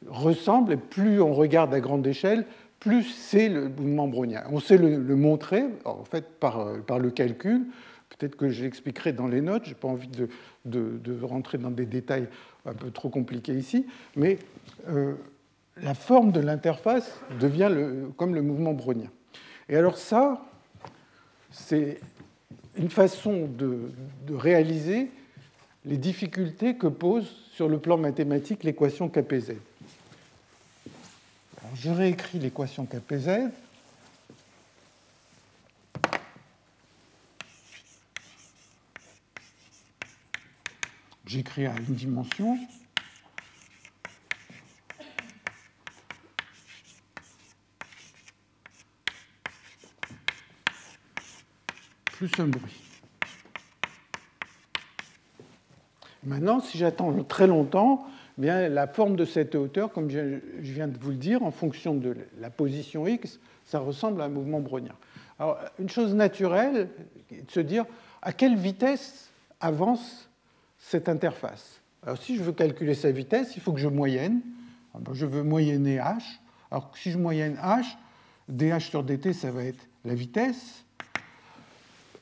Ressemble, et plus on regarde à grande échelle, plus c'est le mouvement brownien. On sait le, montrer, en fait, par le calcul. Peut-être que j'expliquerai dans les notes, je n'ai pas envie de, rentrer dans des détails un peu trop compliqués ici, mais euh, la forme de l'interface devient comme le mouvement brownien. Et alors ça, c'est une façon de, de, réaliser les difficultés que pose sur le plan mathématique l'équation KPZ je réécris l'équation KPZ. J'écris à une dimension. plus un bruit. Maintenant, si j'attends très longtemps, bien, la forme de cette hauteur, comme je viens de vous le dire, en fonction de la position x, ça ressemble à un mouvement brownien. Alors, une chose naturelle de se dire à quelle vitesse avance cette interface. Alors si je veux calculer sa vitesse, il faut que je moyenne. Ah ben, je veux moyenner h. Alors si je moyenne h, dh sur dt, ça va être la vitesse.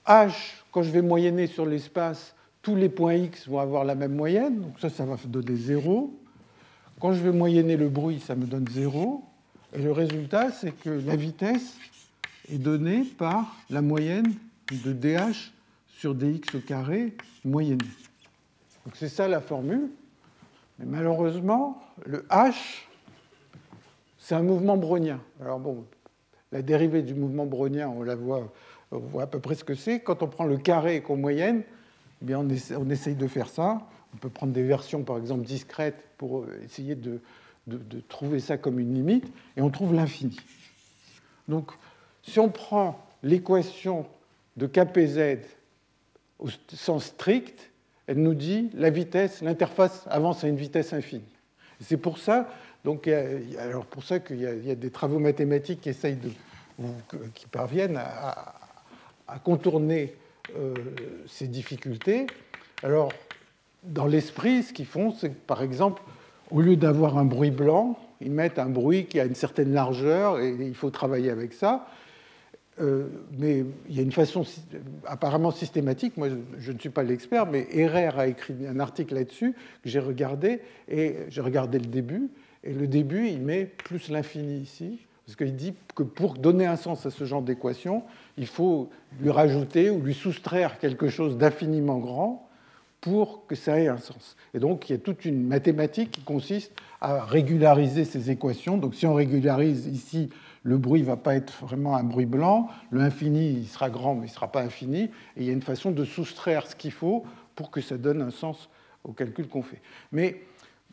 h, quand je vais moyenner sur l'espace, tous les points x vont avoir la même moyenne, donc ça, ça va donner 0. Quand je vais moyenner le bruit, ça me donne 0. Et le résultat, c'est que la vitesse est donnée par la moyenne de dh sur dx au carré moyenne. Donc c'est ça la formule. Mais malheureusement, le h, c'est un mouvement brownien. Alors bon, la dérivée du mouvement brownien, on la voit, à peu près ce que c'est. Quand on prend le carré et qu'on moyenne, eh on, essaye de faire ça. On peut prendre des versions, par exemple, discrètes pour essayer de, de, trouver ça comme une limite, et on trouve l'infini. Donc, si on prend l'équation de KPZ au sens strict, elle nous dit la vitesse, l'interface avance à une vitesse infinie. C'est pour ça, donc, alors pour ça qu'il y, a des travaux mathématiques qui essayent de, qui parviennent à, contourner euh, ces difficultés. Alors, dans l'esprit, ce qu'ils font, c'est que, par exemple, au lieu d'avoir un bruit blanc, ils mettent un bruit qui a une certaine largeur et il faut travailler avec ça. Euh, mais il y a une façon apparemment systématique, moi je, ne suis pas l'expert, mais Herrère a écrit un article là-dessus que j'ai regardé, et j'ai regardé le début, et le début il met plus l'infini ici, parce qu'il dit que pour donner un sens à ce genre d'équation, il faut lui rajouter ou lui soustraire quelque chose d'infiniment grand, pour que ça ait un sens. Et donc, il y a toute une mathématique qui consiste à régulariser ces équations. Donc, si on régularise ici, le bruit ne va pas être vraiment un bruit blanc, le infini, il sera grand, mais il ne sera pas infini, et il y a une façon de soustraire ce qu'il faut pour que ça donne un sens au calcul qu'on fait. Mais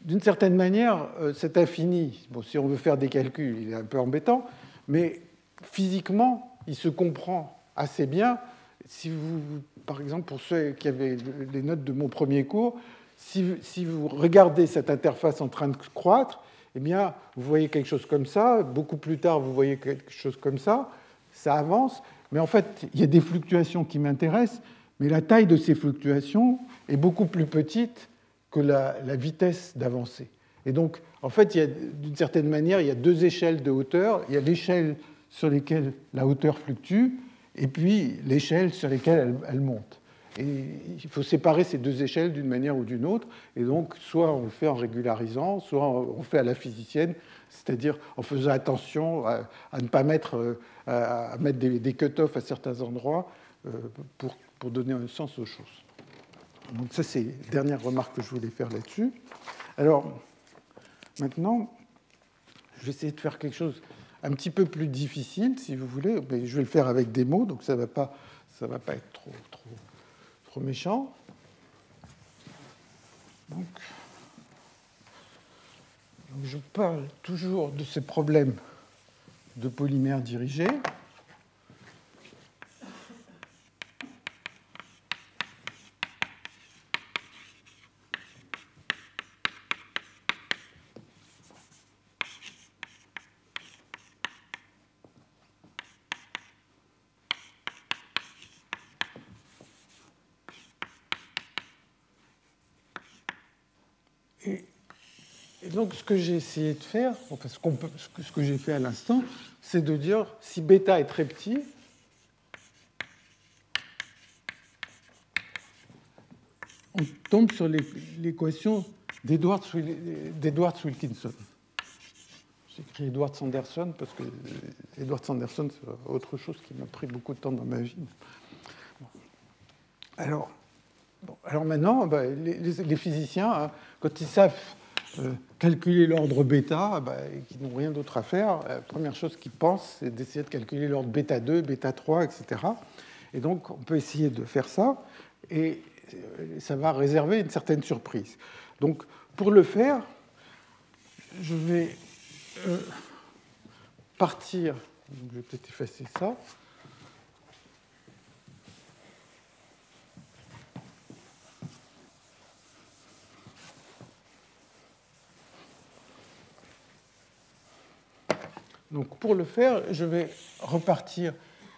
d'une certaine manière, euh, cet infini, bon, si on veut faire des calculs, il est un peu embêtant, mais physiquement, il se comprend assez bien si vous, par exemple, pour ceux qui avaient les notes de mon premier cours, si, vous regardez cette interface en train de croître, eh bien, vous voyez quelque chose comme ça. Beaucoup plus tard, vous voyez quelque chose comme ça. Ça avance. Mais en fait, il y a des fluctuations qui m'intéressent, mais la taille de ces fluctuations est beaucoup plus petite que la, vitesse d'avancée. Et donc, en fait, d'une certaine manière, il y a deux échelles de hauteur. Il y a l'échelle sur laquelle la hauteur fluctue, et puis l'échelle sur laquelle elle, monte. Et il faut séparer ces deux échelles d'une manière ou d'une autre. Et donc, soit on le fait en régularisant, soit on le fait à la physicienne, c'est-à-dire en faisant attention à, ne pas mettre, à, mettre des, cut-offs à certains endroits euh, pour, pour, donner un sens aux choses. Donc, ça, c'est la dernière remarque que je voulais faire là-dessus. Alors, maintenant, je vais essayer de faire quelque chose un petit peu plus difficile, si vous voulez, mais je vais le faire avec des mots, donc ça ne va, pas, va pas être trop, trop, méchant. Donc, je parle toujours de ces problèmes de polymères dirigés. Donc, ce que j'ai essayé de faire, enfin, ce, ce que j'ai fait à l'instant, c'est de dire si bêta est très petit, on tombe sur l'équation d'Edwards-Wilkinson. J'écris Edward Sanderson parce que Edward Sanderson, c'est autre chose qui m'a pris beaucoup de temps dans ma vie. Alors, alors maintenant, bah, les, physiciens, hein, quand ils savent euh, calculer l'ordre bêta, bah, et qui n'ont rien d'autre à faire, la première chose qu'ils pensent, c'est d'essayer de calculer l'ordre bêta 2, bêta 3, etc. Et donc, on peut essayer de faire ça, et euh, ça va réserver une certaine surprise. Donc, pour le faire, je vais euh, partir, je vais peut-être effacer ça, Donc pour le faire, je vais repartir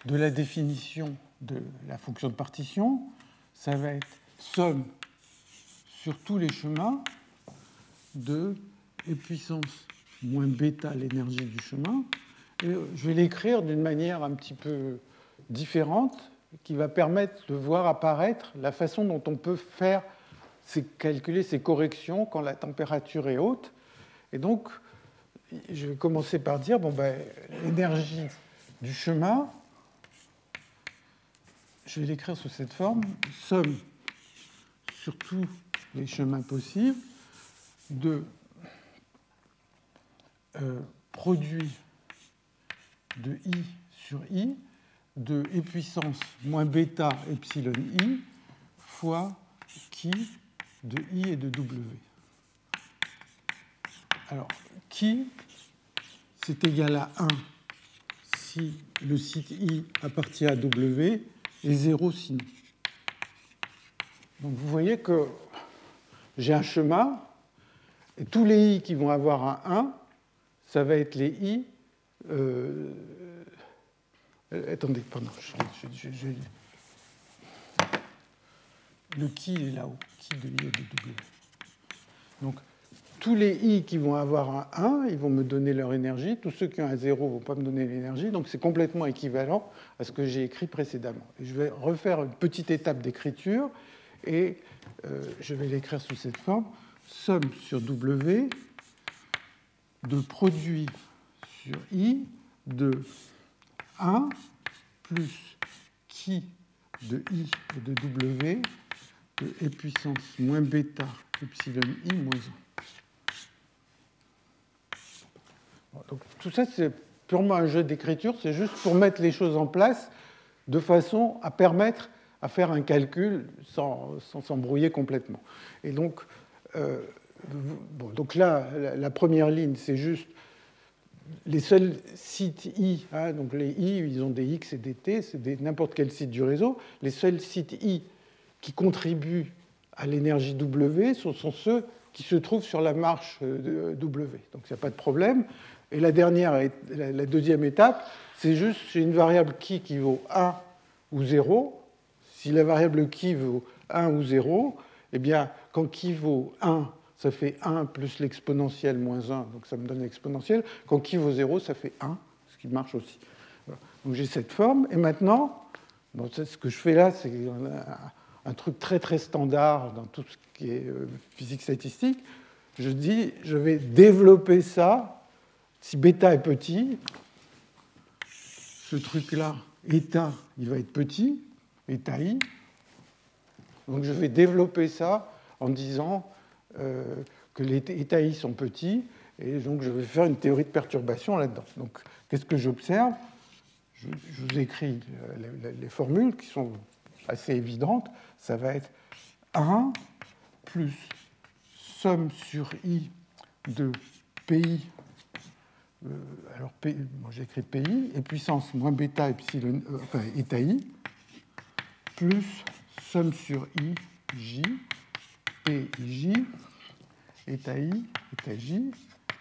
de la définition de la fonction de partition, ça va être somme sur tous les chemins de e puissance moins bêta l'énergie du chemin. Et je vais l'écrire d'une manière un petit peu différente qui va permettre de voir apparaître la façon dont on peut faire calculer ces corrections quand la température est haute. Et donc, je vais commencer par dire bon, ben, l'énergie du chemin, je vais l'écrire sous cette forme somme sur tous les chemins possibles de euh, produit de i sur i de e puissance moins bêta epsilon i fois qui de i et de w. Alors, qui, c'est égal à 1 si le site i appartient à w et 0 sinon. Donc vous voyez que j'ai un chemin, et tous les i qui vont avoir un 1, ça va être les i. Euh, attendez, pardon, le qui est là-haut, qui de i de w. Donc tous les i qui vont avoir un 1, ils vont me donner leur énergie. Tous ceux qui ont un 0 ne vont pas me donner l'énergie. Donc c'est complètement équivalent à ce que j'ai écrit précédemment. Je vais refaire une petite étape d'écriture et euh, je vais l'écrire sous cette forme. Somme sur W de produit sur I de 1 plus qui de I de W de E puissance moins bêta epsilon I moins 1. Donc, tout ça, c'est purement un jeu d'écriture, c'est juste pour mettre les choses en place de façon à permettre à faire un calcul sans s'embrouiller complètement. Et donc, euh, bon, donc là, la, première ligne, c'est juste les seuls sites I, hein, donc les I, ils ont des X et des T, c'est n'importe quel site du réseau. Les seuls sites I qui contribuent à l'énergie W sont, sont, ceux qui se trouvent sur la marche euh, W. Donc il n'y a pas de problème. Et la dernière, la deuxième étape, c'est juste j'ai une variable qui qui vaut 1 ou 0. Si la variable qui vaut 1 ou 0, eh bien, quand qui vaut 1, ça fait 1 plus l'exponentielle moins 1, donc ça me donne l'exponentielle. Quand qui vaut 0, ça fait 1, ce qui marche aussi. Donc j'ai cette forme. Et maintenant, ce que je fais là, c'est un, truc très très standard dans tout ce qui est euh, physique statistique. Je dis, je vais développer ça. Si bêta est petit, ce truc-là, état, il va être petit eta i. Donc je vais développer ça en disant euh, que les états i sont petits, et donc je vais faire une théorie de perturbation là-dedans. Donc qu'est-ce que j'observe? Je, vous écris euh, les, formules qui sont assez évidentes. Ça va être 1 plus somme sur i de pi euh, alors, j'écris PI, et puissance moins bêta epsilon, enfin, eta i, plus somme sur i, j, p, j, eta i, eta j.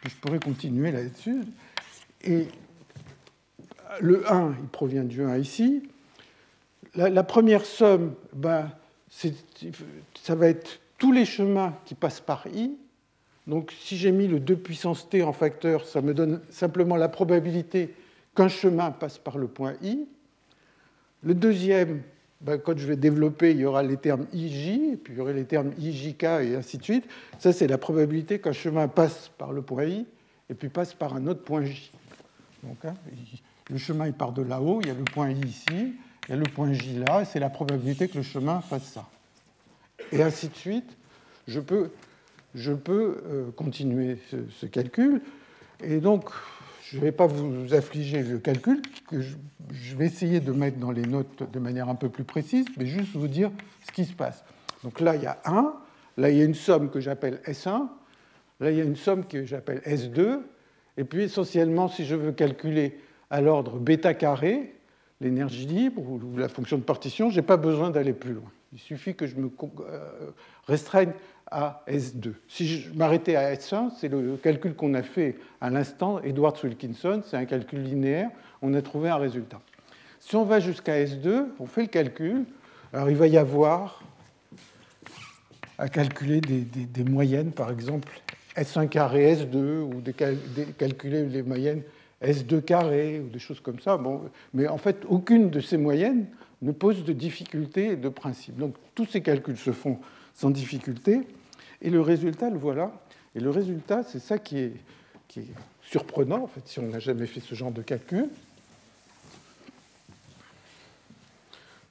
Puis je pourrais continuer là-dessus. Et le 1, il provient du 1 ici. La, première somme, ben, ça va être tous les chemins qui passent par i. Donc si j'ai mis le 2 puissance t en facteur, ça me donne simplement la probabilité qu'un chemin passe par le point i. Le deuxième, ben, quand je vais développer, il y aura les termes IJ, et puis il y aura les termes IJK, et ainsi de suite. Ça, c'est la probabilité qu'un chemin passe par le point I, et puis passe par un autre point J. Donc, hein, le chemin il part de là-haut, il y a le point I ici, il y a le point J là, et c'est la probabilité que le chemin fasse ça. Et ainsi de suite, je peux, je peux euh, continuer ce, calcul. Et donc, je ne vais pas vous affliger le calcul, que je vais essayer de mettre dans les notes de manière un peu plus précise, mais juste vous dire ce qui se passe. Donc là, il y a 1, là, il y a une somme que j'appelle S1, là, il y a une somme que j'appelle S2, et puis essentiellement, si je veux calculer à l'ordre bêta carré, l'énergie libre ou la fonction de partition, je n'ai pas besoin d'aller plus loin. Il suffit que je me euh, restreigne à S2. Si je m'arrêtais à S1, c'est le calcul qu'on a fait à l'instant, Edwards Wilkinson, c'est un calcul linéaire, on a trouvé un résultat. Si on va jusqu'à S2, on fait le calcul. Alors il va y avoir à calculer des, moyennes, par exemple S1 carré S2, ou des, calculer les moyennes S2 carré, ou des choses comme ça. Bon, mais en fait, aucune de ces moyennes ne pose de difficulté de principe. Donc tous ces calculs se font sans difficulté. Et le résultat, le voilà. Et le résultat, c'est ça qui est, qui est surprenant, en fait, si on n'a jamais fait ce genre de calcul.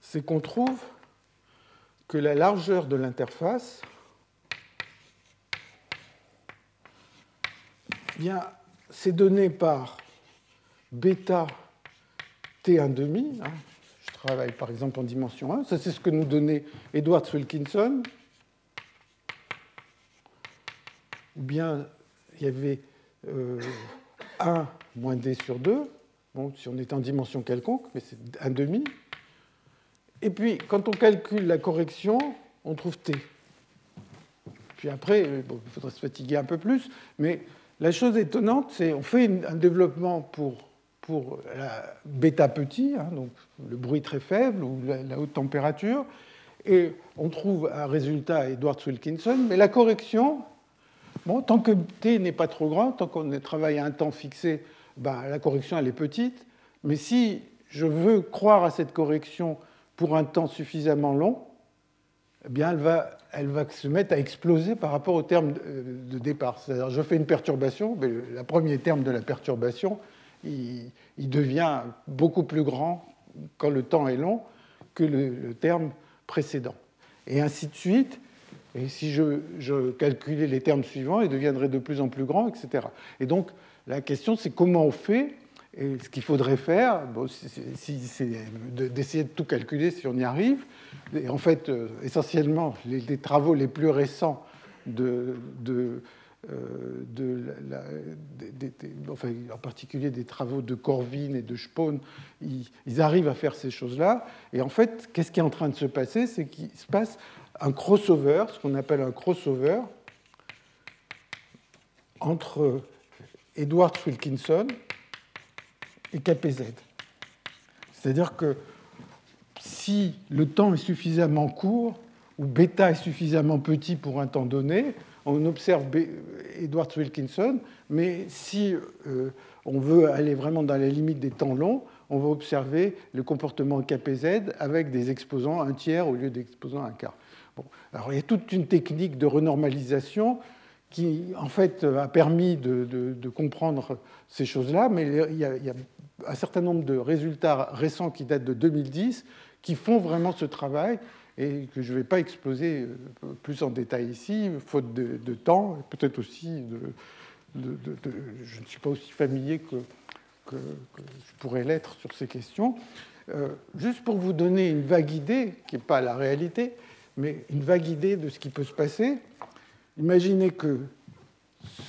C'est qu'on trouve que la largeur de l'interface c'est donné par bêta T1,5. Hein. Je travaille par exemple en dimension 1. Ça, c'est ce que nous donnait Edward Wilkinson. Ou bien il y avait 1 euh, moins d sur 2. Bon, si on est en dimension quelconque, mais c'est 1,5. Et puis, quand on calcule la correction, on trouve t. Puis après, il faudrait se fatiguer un peu plus, mais la chose étonnante, c'est on fait un développement pour, pour la bêta petit, hein, donc le bruit très faible ou la, haute température, et on trouve un résultat Edward Wilkinson, mais la correction, bon, tant que t n'est pas trop grand, tant qu'on travaille à un temps fixé, ben, la correction elle est petite, mais si je veux croire à cette correction pour un temps suffisamment long, eh bien, elle va, elle va se mettre à exploser par rapport au terme de départ. C'est-à-dire, je fais une perturbation, mais le premier terme de la perturbation, il, devient beaucoup plus grand quand le temps est long que le, terme précédent. Et ainsi de suite. Et si je, je, calculais les termes suivants, ils deviendraient de plus en plus grands, etc. Et donc, la question, c'est comment on fait et ce qu'il faudrait faire, c'est d'essayer de tout calculer si on y arrive. Et en fait, euh, essentiellement, les, travaux les plus récents de, de, euh, en particulier des travaux de Corvin et de Spohn, ils, ils arrivent à faire ces choses-là. Et en fait, qu'est-ce qui est en train de se passer? C'est qu'il se passe un crossover, ce qu'on appelle un crossover, entre Edward Wilkinson, et KPZ. C'est-à-dire que si le temps est suffisamment court ou bêta est suffisamment petit pour un temps donné, on observe Edward Wilkinson, mais si euh, on veut aller vraiment dans la limite des temps longs, on va observer le comportement KPZ avec des exposants un tiers au lieu d'exposants un quart. Bon. Alors il y a toute une technique de renormalisation qui en fait a permis de, comprendre ces choses-là, mais il y, a, un certain nombre de résultats récents qui datent de 2010 qui font vraiment ce travail et que je ne vais pas exploser euh, plus en détail ici, faute de, temps, peut-être aussi de, je ne suis pas aussi familier que, que, je pourrais l'être sur ces questions. Euh, juste pour vous donner une vague idée, qui n'est pas la réalité, mais une vague idée de ce qui peut se passer, Imaginez que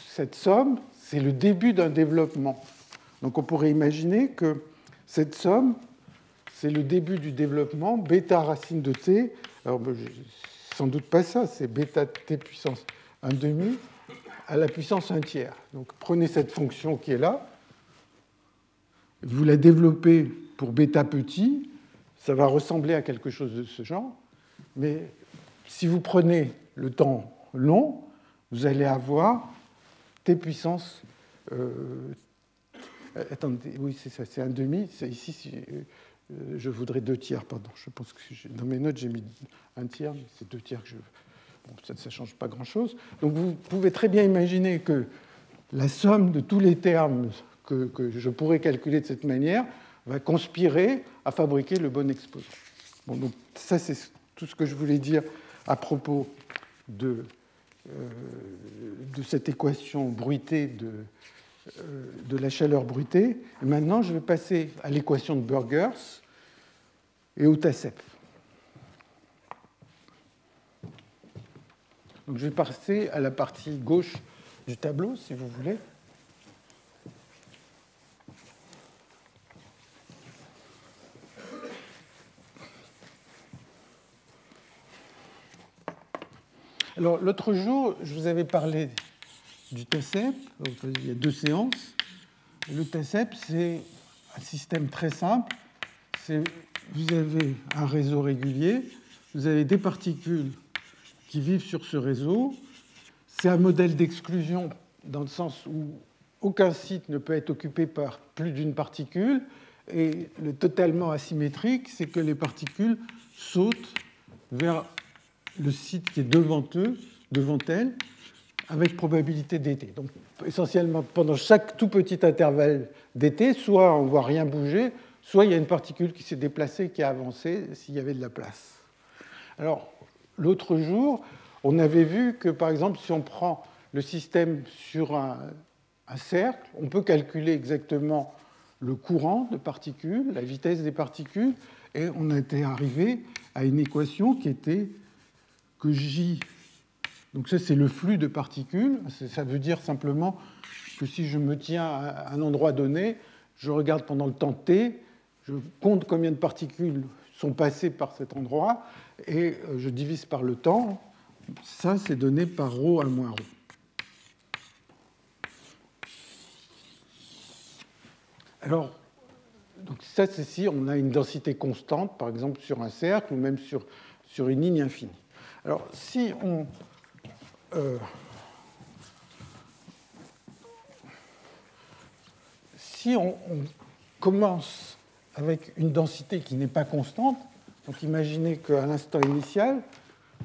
cette somme, c'est le début d'un développement. Donc on pourrait imaginer que cette somme, c'est le début du développement, bêta racine de t. Alors sans doute pas ça, c'est bêta t puissance 1 demi à la puissance 1 tiers. Donc prenez cette fonction qui est là, vous la développez pour bêta petit, ça va ressembler à quelque chose de ce genre, mais si vous prenez le temps long, vous allez avoir t puissance. Euh, attendez, oui, c'est ça, c'est un demi. Ici, euh, je voudrais deux tiers, pardon. Je pense que dans mes notes, j'ai mis un tiers, mais c'est deux tiers que je. Bon, ça ne change pas grand-chose. Donc vous pouvez très bien imaginer que la somme de tous les termes que, je pourrais calculer de cette manière va conspirer à fabriquer le bon exposant. Bon, donc ça, c'est tout ce que je voulais dire à propos de euh, de cette équation bruitée de, de la chaleur bruitée. Et maintenant, je vais passer à l'équation de Burgers et au TACEP. Donc, je vais passer à la partie gauche du tableau, si vous voulez. Alors, l'autre jour, je vous avais parlé du TCEP. Il y a deux séances. Le TCEP, c'est un système très simple. vous avez un réseau régulier, vous avez des particules qui vivent sur ce réseau. C'est un modèle d'exclusion dans le sens où aucun site ne peut être occupé par plus d'une particule. Et le totalement asymétrique, c'est que les particules sautent vers le site qui est devant eux, devant elles, avec probabilité d'été. Donc essentiellement, pendant chaque tout petit intervalle d'été, soit on ne voit rien bouger, soit il y a une particule qui s'est déplacée, qui a avancé s'il y avait de la place. Alors, l'autre jour, on avait vu que, par exemple, si on prend le système sur un, un cercle, on peut calculer exactement le courant de particules, la vitesse des particules, et on était arrivé à une équation qui était que J, donc ça c'est le flux de particules, ça veut dire simplement que si je me tiens à un endroit donné, je regarde pendant le temps t, je compte combien de particules sont passées par cet endroit, et euh, je divise par le temps. Ça, c'est donné par ρ à moins ρ. Alors, donc ça, c'est si on a une densité constante, par exemple sur un cercle ou même sur, sur une ligne infinie. Alors, si on, euh, si on, commence avec une densité qui n'est pas constante, donc imaginez qu'à l'instant initial,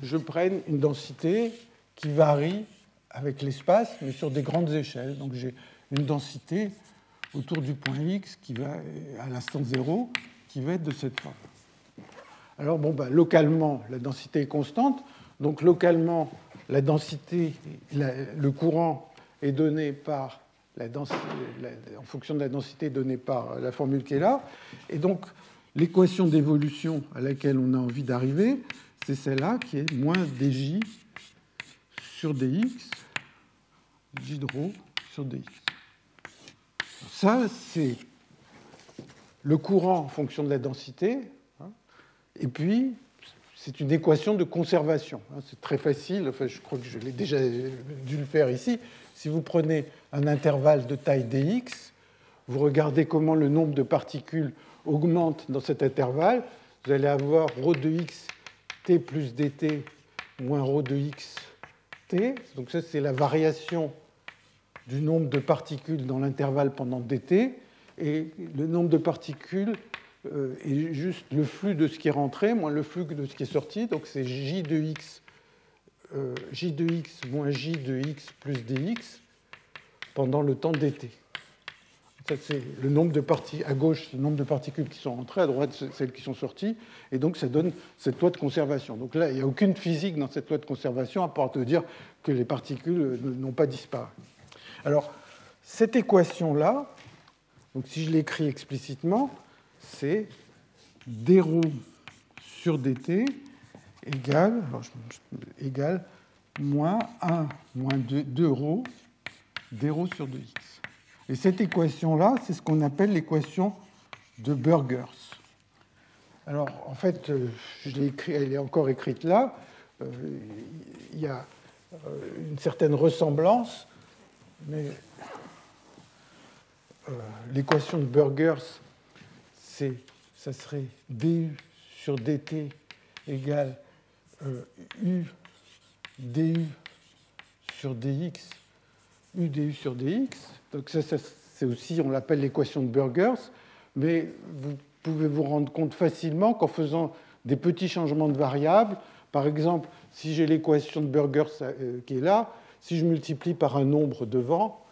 je prenne une densité qui varie avec l'espace, mais sur des grandes échelles. Donc j'ai une densité autour du point X qui va à l'instant 0 qui va être de cette forme. Alors bon, ben, localement, la densité est constante, donc localement, la densité, le courant est donné par la densité, en fonction de la densité donnée par la formule qui est là. Et donc, l'équation d'évolution à laquelle on a envie d'arriver, c'est celle-là qui est moins dj sur dx, j de sur dx. Ça, c'est le courant en fonction de la densité. Hein. et puis, c'est une équation de conservation. Hein. C'est très facile, je crois que je l'ai déjà dû le faire ici. Si vous prenez un intervalle de taille dx, vous regardez comment le nombre de particules augmente dans cet intervalle, vous allez avoir ρ de x t plus dt moins ρ de x t. Donc ça, c'est la variation du nombre de particules dans l'intervalle pendant dt, et le nombre de particules euh, est juste le flux de ce qui est rentré moins le flux de ce qui est sorti, donc c'est j de x, euh, j de x moins j de x plus dx pendant le temps dt. Ça, c'est le nombre de particules, à gauche, le nombre de particules qui sont rentrées, à droite, celles qui sont sorties, et donc ça donne cette loi de conservation. Donc là, il n'y a aucune physique dans cette loi de conservation, à part de dire que les particules n'ont pas disparu. Alors, cette équation-là, donc si je l'écris explicitement, c'est dρ sur dt égale, égale moins 1 moins 2, 2 rho sur 2x. Et cette équation-là, c'est ce qu'on appelle l'équation de Burgers. Alors, en fait, euh, je écrit, elle est encore écrite là. Euh, il y a euh, une certaine ressemblance, mais l'équation de Burgers ça serait du sur dt égale euh, u du sur dx, u du sur dx. Donc ça, c'est aussi, on l'appelle l'équation de Burgers, mais vous pouvez vous rendre compte facilement qu'en faisant des petits changements de variables, par exemple, si j'ai l'équation de Burgers euh, qui est là, si je multiplie par un nombre devant,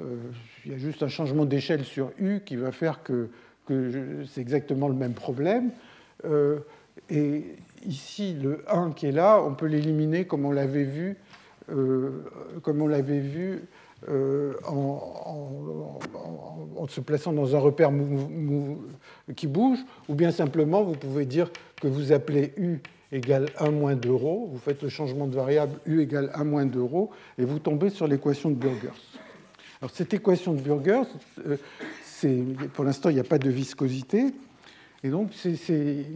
euh, il y a juste un changement d'échelle sur U qui va faire que, c'est exactement le même problème. Euh, et ici, le 1 qui est là, on peut l'éliminer comme on l'avait vu, euh, comme on l'avait vu en, se plaçant dans un repère qui bouge, ou bien simplement, vous pouvez dire que vous appelez U égale 1 moins d'euros, vous faites le changement de variable u égale 1 moins d'euros, et vous tombez sur l'équation de Burgers. Alors cette équation de Burgers, euh, pour l'instant il n'y a pas de viscosité, et donc c'est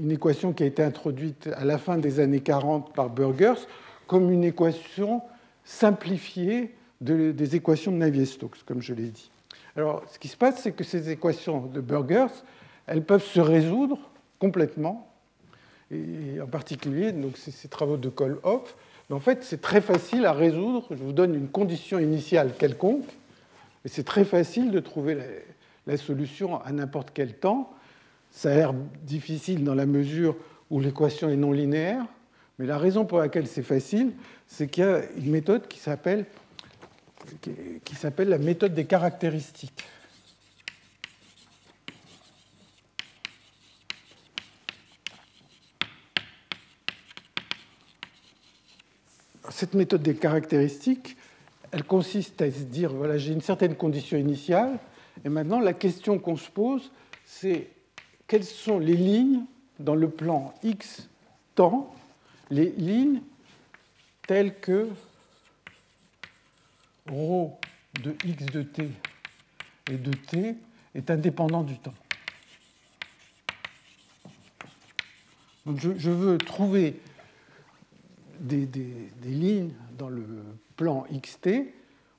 une équation qui a été introduite à la fin des années 40 par Burgers comme une équation simplifiée des équations de Navier-Stokes, comme je l'ai dit. Alors ce qui se passe, c'est que ces équations de Burgers, elles peuvent se résoudre complètement, et en particulier donc ces travaux de Kohl-Hopf. Mais en fait, c'est très facile à résoudre. Je vous donne une condition initiale quelconque, et c'est très facile de trouver la, solution à n'importe quel temps. Ça a l'air difficile dans la mesure où l'équation est non linéaire, mais la raison pour laquelle c'est facile, c'est qu'il y a une méthode qui s'appelle qui s'appelle la méthode des caractéristiques. Cette méthode des caractéristiques, elle consiste à se dire, voilà, j'ai une certaine condition initiale, et maintenant la question qu'on se pose, c'est quelles sont les lignes dans le plan x temps, les lignes telles que ρ de x de t et de t est indépendant du temps. Donc je, veux trouver des, lignes dans le plan xt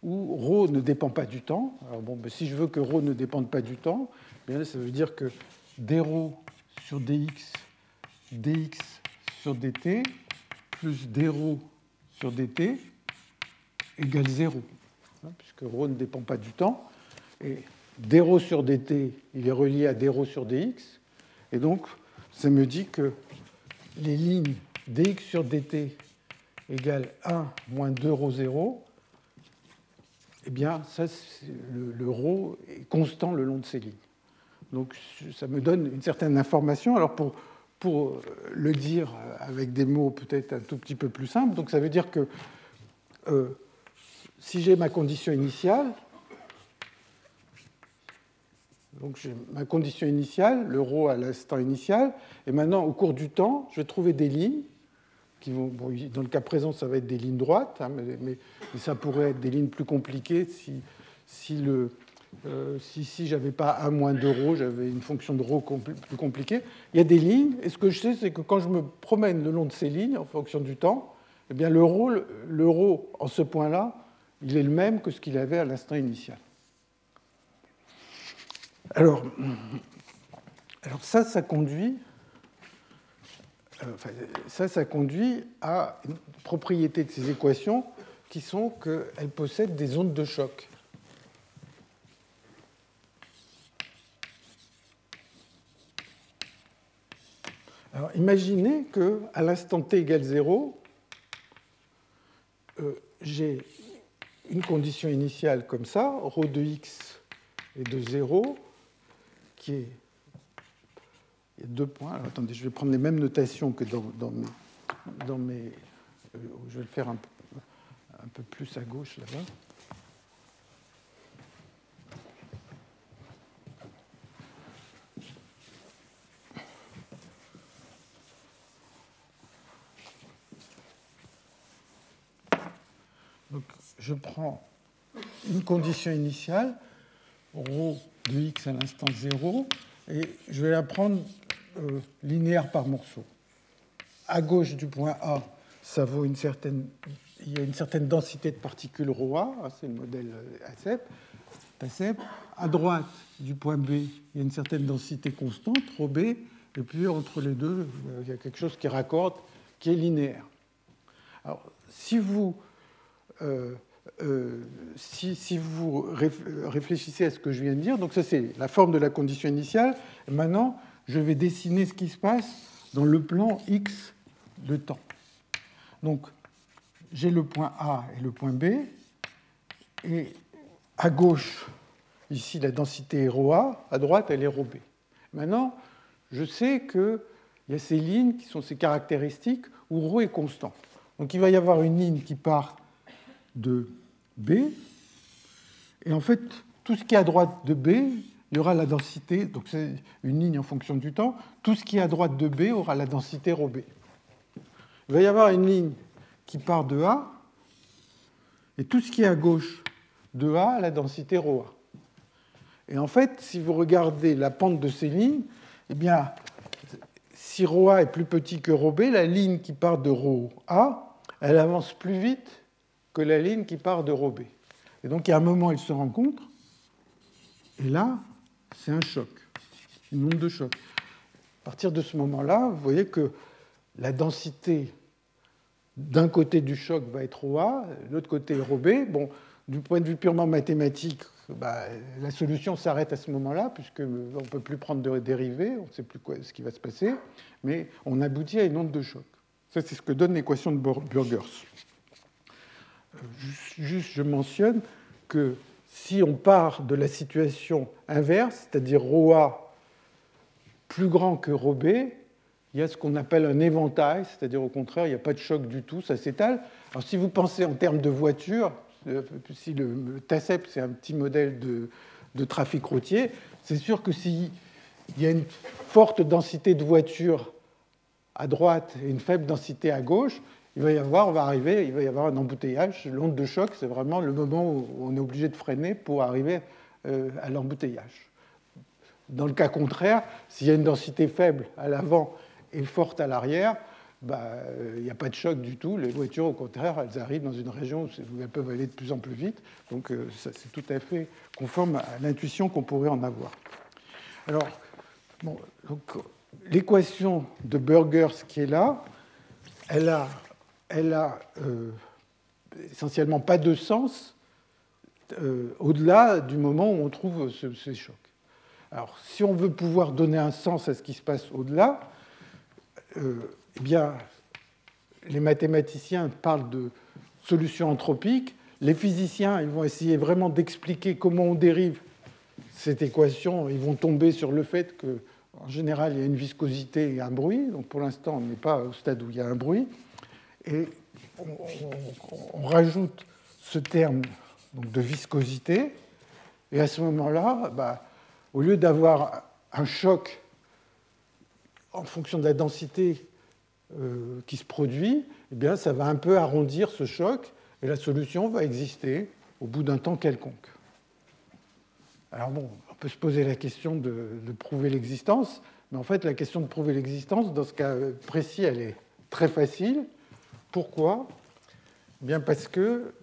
où ρ ne dépend pas du temps. Alors bon, ben, si je veux que ρ ne dépende pas du temps, bien ça veut dire que dρ sur dx, dx sur dt, plus dρ sur dt égale 0. Hein, puisque ρ ne dépend pas du temps. Et dρ sur dt, il est relié à dρ sur dx. Et donc, ça me dit que les lignes dx sur dt égale 1 moins 2 ρ 0, eh bien, ça, le, le ρ est constant le long de ces lignes. Donc, ça me donne une certaine information. Alors, pour, pour le dire avec des mots peut-être un tout petit peu plus simples, donc ça veut dire que euh, si j'ai ma condition initiale, donc j'ai ma condition initiale, le ρ à l'instant initial, et maintenant au cours du temps, je vais trouver des lignes qui vont, dans le cas présent, ça va être des lignes droites, hein, mais, et ça pourrait être des lignes plus compliquées si, si euh, si, si je n'avais pas A moins de ρ, j'avais une fonction de ρ plus compliquée. Il y a des lignes, et ce que je sais, c'est que quand je me promène le long de ces lignes, en fonction du temps, eh bien, en ce point-là, il est le même que ce qu'il avait à l'instant initial. Alors, alors ça, ça conduit, euh, ça, ça conduit à une propriété de ces équations qui sont qu'elles possèdent des ondes de choc. Alors, imaginez qu'à l'instant t égale 0, euh, j'ai une condition initiale comme ça, ρ de x est de 0, qui est. Il y a deux points. attendez, je vais prendre les mêmes notations que dans, mes. Dans mes euh, je vais le faire un, un peu plus à gauche là-bas. je prends une condition initiale, ρ de x à l'instant 0, et je vais la prendre euh, linéaire par morceau. À gauche du point A, ça vaut une certaine, il y a une certaine densité de particules ρA, c'est le modèle ACEP, ACEP. À droite du point B, il y a une certaine densité constante, ρB, et puis entre les deux, il y a quelque chose qui raccorde, qui est linéaire. Alors, si vous euh, euh, si, vous réfléchissez à ce que je viens de dire, donc ça c'est la forme de la condition initiale. maintenant, je vais dessiner ce qui se passe dans le plan x de temps. Donc, j'ai le point A et le point B, et à gauche, ici, la densité est ρA, à droite, elle est ρB. Maintenant, je sais qu'il y a ces lignes qui sont ces caractéristiques où ρ est constant. Donc, il va y avoir une ligne qui part de B. Et en fait, tout ce qui est à droite de B, il y aura la densité, donc c'est une ligne en fonction du temps, tout ce qui est à droite de B aura la densité ρB. Il va y avoir une ligne qui part de A, et tout ce qui est à gauche de A a la densité ρA. Et en fait, si vous regardez la pente de ces lignes, eh bien, si ρA est plus petit que ρB, la ligne qui part de ρA, elle avance plus vite que la ligne qui part de ρB. Et donc, il y a un moment, ils se rencontrent, et là, c'est un choc. une onde de choc. À partir de ce moment-là, vous voyez que la densité d'un côté du choc va être ρA, de l'autre côté ρB. Bon, du point de vue purement mathématique, bah, la solution s'arrête à ce moment-là, puisqu'on ne peut plus prendre de dérivés, on ne sait plus quoi, ce qui va se passer, mais on aboutit à une onde de choc. Ça, c'est ce que donne l'équation de Burgers. Juste, je mentionne que si on part de la situation inverse, c'est-à-dire ρA plus grand que ρB, il y a ce qu'on appelle un éventail, c'est-à-dire au contraire, il n'y a pas de choc du tout, ça s'étale. Alors si vous pensez en termes de voiture, euh, si le TACEP c'est un petit modèle de, trafic routier, c'est sûr que s'il y a une forte densité de voitures à droite et une faible densité à gauche, il va y avoir, on va arriver, il va y avoir un embouteillage. L'onde de choc, c'est vraiment le moment où on est obligé de freiner pour arriver euh, à l'embouteillage. Dans le cas contraire, s'il y a une densité faible à l'avant et forte à l'arrière, bah, euh, il n'y a pas de choc du tout. Les voitures, au contraire, elles arrivent dans une région où elles peuvent aller de plus en plus vite. Donc, euh, c'est tout à fait conforme à l'intuition qu'on pourrait en avoir. Alors, l'équation de Burgers qui est là, elle a euh, essentiellement pas de sens euh, au-delà du moment où on trouve ces chocs. Alors, si on veut pouvoir donner un sens à ce qui se passe au-delà, euh, eh bien, les mathématiciens parlent de solutions anthropiques. Les physiciens, ils vont essayer vraiment d'expliquer comment on dérive cette équation. Ils vont tomber sur le fait que, en général, il y a une viscosité et un bruit. Donc, pour l'instant, on n'est pas au stade où il y a un bruit et on, rajoute ce terme de viscosité, et à ce moment-là, bah, au lieu d'avoir un choc en fonction de la densité euh, qui se produit, eh bien, ça va un peu arrondir ce choc, et la solution va exister au bout d'un temps quelconque. Alors bon, on peut se poser la question de, prouver l'existence, mais en fait, la question de prouver l'existence, dans ce cas précis, elle est très facile. Pourquoi? Bien parce que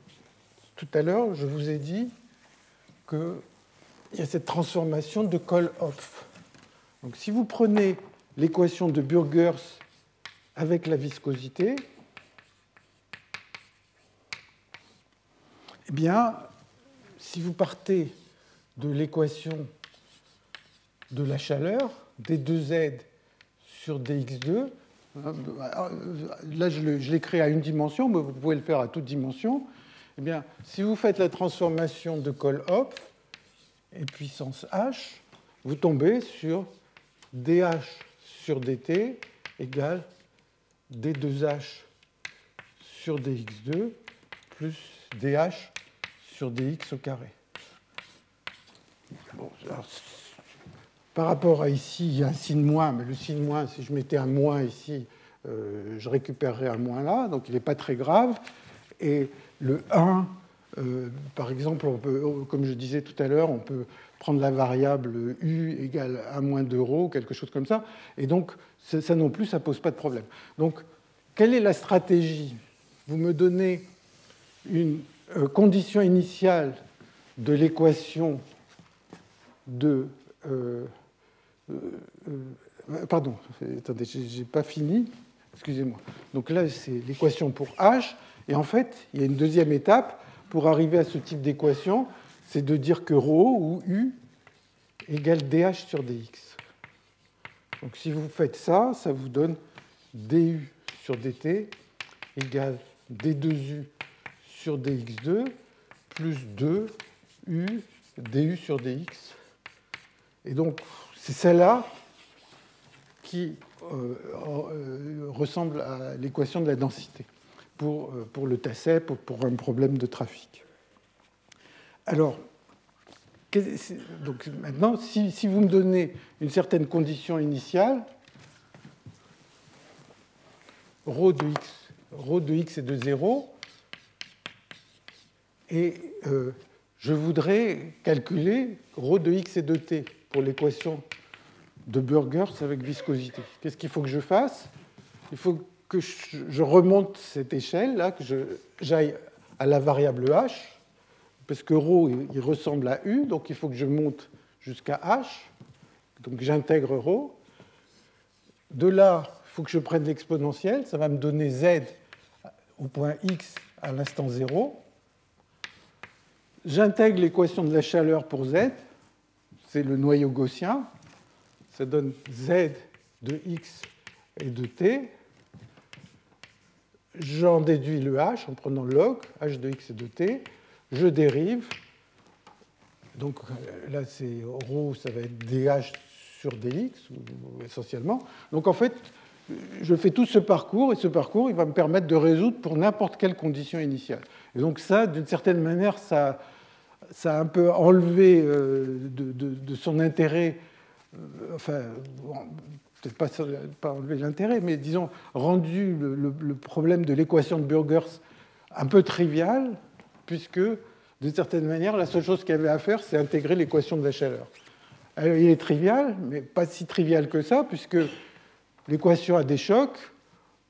tout à l'heure, je vous ai dit qu'il y a cette transformation de Kohl-Hopf. Donc si vous prenez l'équation de Burgers avec la viscosité, eh bien, si vous partez de l'équation de la chaleur, d2z sur dx2, là je l'ai créé à une dimension, mais vous pouvez le faire à toute dimension. Eh bien, si vous faites la transformation de Kohl-Hopf et puissance h, vous tombez sur dh sur dt égale d2h sur dx2 plus dh sur dx au carré. Par rapport à ici, il y a un signe moins, mais le signe moins, si je mettais un moins ici, euh, je récupérerais un moins là, donc il n'est pas très grave. Et le 1, euh, par exemple, comme je disais tout à l'heure, on peut prendre la variable u égale 1 moins d'euros, quelque chose comme ça. Et donc, ça non plus, ça ne pose pas de problème. Donc, quelle est la stratégie? Vous me donnez une euh, condition initiale de l'équation de euh, euh, pardon, attendez, j'ai pas fini. Excusez-moi. Donc là, c'est l'équation pour h. Et en fait, il y a une deuxième étape pour arriver à ce type d'équation, c'est de dire que ρ ou u égale dh sur dx. Donc si vous faites ça, ça vous donne du sur dt égale d2u sur dx2 plus 2u du sur dx. Et donc, c'est celle-là qui euh, euh, ressemble à l'équation de la densité pour, euh, pour le TACEP ou pour un problème de trafic. Alors, donc maintenant, si, si, vous me donnez une certaine condition initiale, ρ de x, ρ de x est de 0, et je voudrais calculer ρ de x et de t pour l'équation de Burgers avec viscosité. Qu'est-ce qu'il faut que je fasse Il faut que je remonte cette échelle-là, que j'aille à la variable h, parce que ρ, il ressemble à u, donc il faut que je monte jusqu'à h, Donc j'intègre ρ. De là, il faut que je prenne l'exponentielle. Ça va me donner z au point x à l'instant 0. J'intègre l'équation de la chaleur pour z. C'est le noyau gaussien. Ça donne z de x et de t. J'en déduis le h en prenant log, h de x et de t. Je dérive. Donc là, c'est ρ, ça va être dh sur dx, essentiellement. Donc en fait, je fais tout ce parcours, et ce parcours, il va me permettre de résoudre pour n'importe quelle condition initiale. Et donc ça, d'une certaine manière, ça, ça a un peu enlevé euh, de, son intérêt, euh, enfin, peut-être pas, pas enlevé l'intérêt, mais disons, rendu le, problème de l'équation de Burgers un peu trivial, puisque, d'une certaine manière, la seule chose qu'il avait à faire, c'est intégrer l'équation de la chaleur. il est trivial, mais pas si trivial que ça, puisque l'équation a des chocs.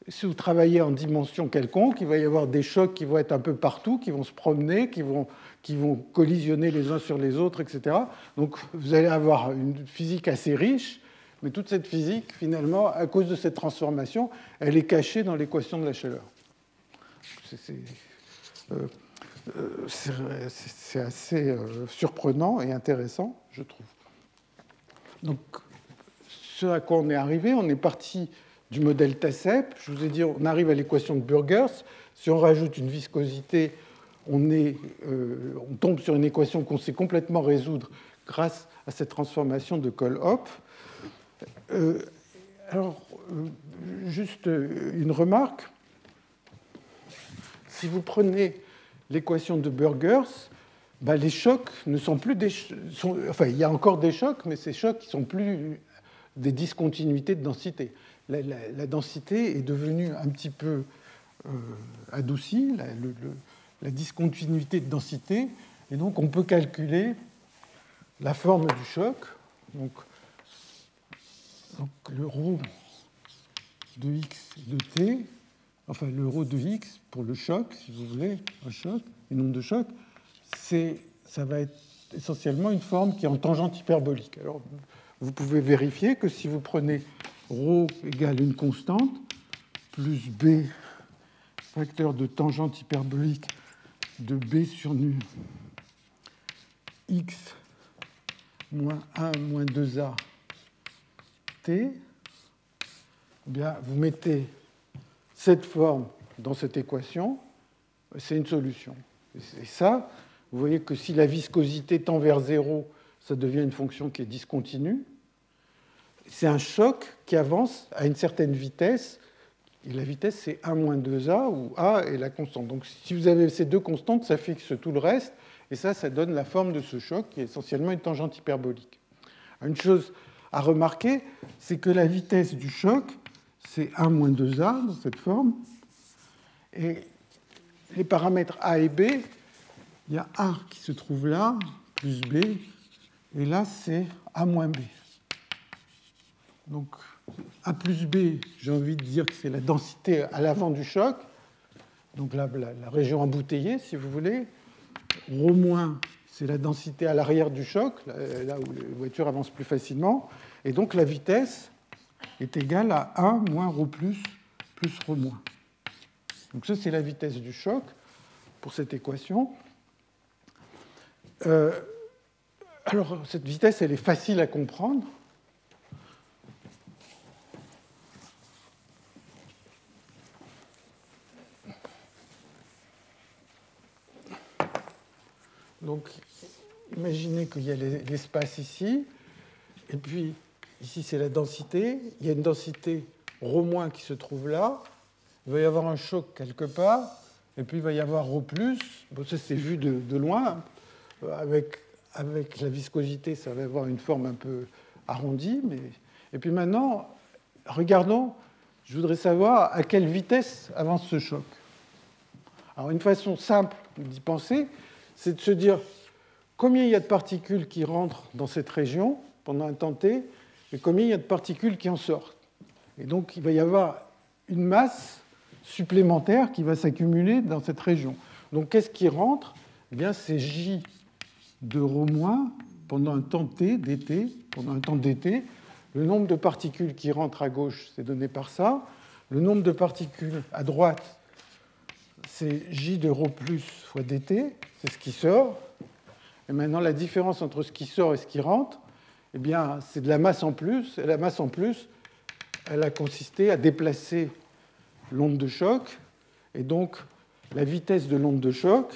Si vous travaillez en dimension quelconque, il va y avoir des chocs qui vont être un peu partout, qui vont se promener, qui vont, qui vont collisionner les uns sur les autres, etc. Donc vous allez avoir une physique assez riche, mais toute cette physique, finalement, à cause de cette transformation, elle est cachée dans l'équation de la chaleur. C'est euh, euh, assez euh, surprenant et intéressant, je trouve. Donc, ce à quoi on est arrivé, on est parti du modèle TACEP. Je vous ai dit, on arrive à l'équation de Burgers. Si on rajoute une viscosité, on, est, on tombe sur une équation qu'on sait complètement résoudre grâce à cette transformation de Kohl-Hopf. Euh, alors, euh, juste une remarque. Si vous prenez l'équation de Burgers, bah, les chocs ne sont plus des. enfin, il y a encore des chocs, mais ces chocs ne sont plus des discontinuités de densité. La, densité est devenue un petit peu euh, adoucie, la, discontinuité de densité, et donc on peut calculer la forme du choc. Donc, donc le rho de x de t, enfin le rho de x pour le choc, si vous voulez, un choc, une onde de choc, ça va être essentiellement une forme qui est en tangente hyperbolique. Alors, vous pouvez vérifier que si vous prenez ρ égale une constante, plus b facteur de tangente hyperbolique de b sur nu x moins 1 moins 2a eh bien, vous mettez cette forme dans cette équation, c'est une solution. Et ça, vous voyez que si la viscosité tend vers zéro, ça devient une fonction qui est discontinue. C'est un choc qui avance à une certaine vitesse, et la vitesse c'est 1 moins 2a, où a est la constante. Donc si vous avez ces deux constantes, ça fixe tout le reste, et ça, ça donne la forme de ce choc qui est essentiellement une tangente hyperbolique. Une chose à remarquer, c'est que la vitesse du choc, c'est 1 moins 2a dans cette forme. Et les paramètres a et b, il y a a qui se trouve là, plus b, et là c'est a moins b. Donc a plus b, j'ai envie de dire que c'est la densité à l'avant du choc, donc la, la, région embouteillée si vous voulez. Rho moins, c'est la densité à l'arrière du choc, là où les voitures avancent plus facilement. Et donc la vitesse est égale à 1 moins ρ plus plus ρ moins. Donc ça, c'est la vitesse du choc pour cette équation. Euh, alors, cette vitesse, elle est facile à comprendre. Donc, imaginez qu'il y a l'espace ici, et puis ici c'est la densité, il y a une densité ρ- qui se trouve là, il va y avoir un choc quelque part, et puis il va y avoir ρ+, bon, ça c'est vu de, loin, avec, avec la viscosité ça va avoir une forme un peu arrondie, mais... et puis maintenant, regardons, je voudrais savoir à quelle vitesse avance ce choc. Alors une façon simple d'y penser, c'est de se dire combien il y a de particules qui rentrent dans cette région pendant un temps t, et combien il y a de particules qui en sortent. Et donc il va y avoir une masse supplémentaire qui va s'accumuler dans cette région. Donc qu'est-ce qui rentre? Eh bien, c'est J de ρ- pendant un temps t, dt, pendant un temps dt, le nombre de particules qui rentrent à gauche, c'est donné par ça. Le nombre de particules à droite, c'est j de ρ plus fois dt, c'est ce qui sort. Et maintenant, la différence entre ce qui sort et ce qui rentre, eh bien, c'est de la masse en plus. Et la masse en plus, elle a consisté à déplacer l'onde de choc. Et donc, la vitesse de l'onde de choc,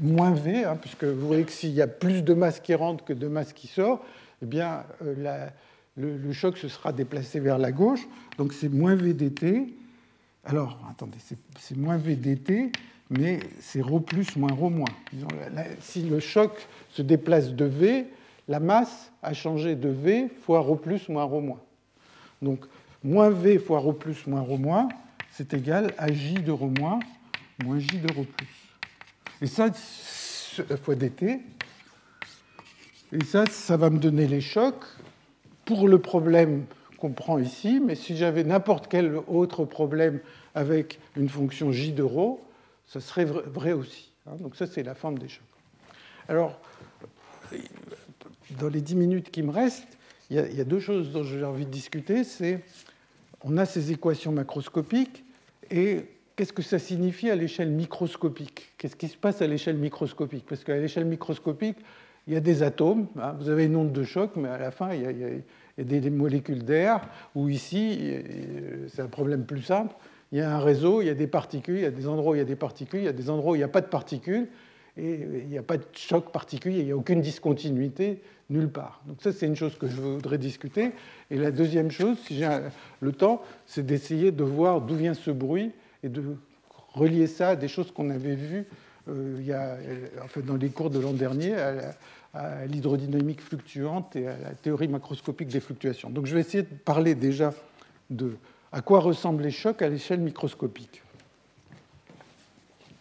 moins v, hein, puisque vous voyez que s'il y a plus de masse qui rentre que de masse qui sort, eh bien, euh, le, choc se sera déplacé vers la gauche. Donc, c'est moins v dt. Alors, attendez, c'est moins v dt, mais c'est ρ plus moins ρ moins. Si le choc se déplace de v, la masse a changé de v fois ρ plus moins ρ moins. Donc, moins v fois ρ plus moins ρ moins, c'est égal à j de ρ moins moins j de ρ plus. Et ça, fois dt, et ça, ça va me donner les chocs pour le problème qu'on prend ici, mais si j'avais n'importe quel autre problème avec une fonction j de ρ, ça serait vrai aussi. Hein. Donc ça, c'est la forme des chocs. Alors, dans les dix minutes qui me restent, il y, a, deux choses dont j'ai envie de discuter. C'est, on a ces équations macroscopiques et qu'est-ce que ça signifie à l'échelle microscopique Qu'est-ce qui se passe à l'échelle microscopique Parce qu'à l'échelle microscopique, il y a des atomes, hein. vous avez une onde de choc, mais à la fin, il y a, des molécules d'air, ou ici, c'est un problème plus simple, il y a un réseau, il y a des particules, il y a des endroits où il y a des particules, il y a des endroits où il n'y a pas de particules, et il n'y a pas de choc particulier, il n'y a aucune discontinuité nulle part. Donc ça, c'est une chose que je voudrais discuter. Et la deuxième chose, si j'ai le temps, c'est d'essayer de voir d'où vient ce bruit et de relier ça à des choses qu'on avait vues euh, fait, dans les cours de l'an dernier à l'hydrodynamique fluctuante et à la théorie macroscopique des fluctuations. Donc je vais essayer de parler déjà de à quoi ressemblent les chocs à l'échelle microscopique.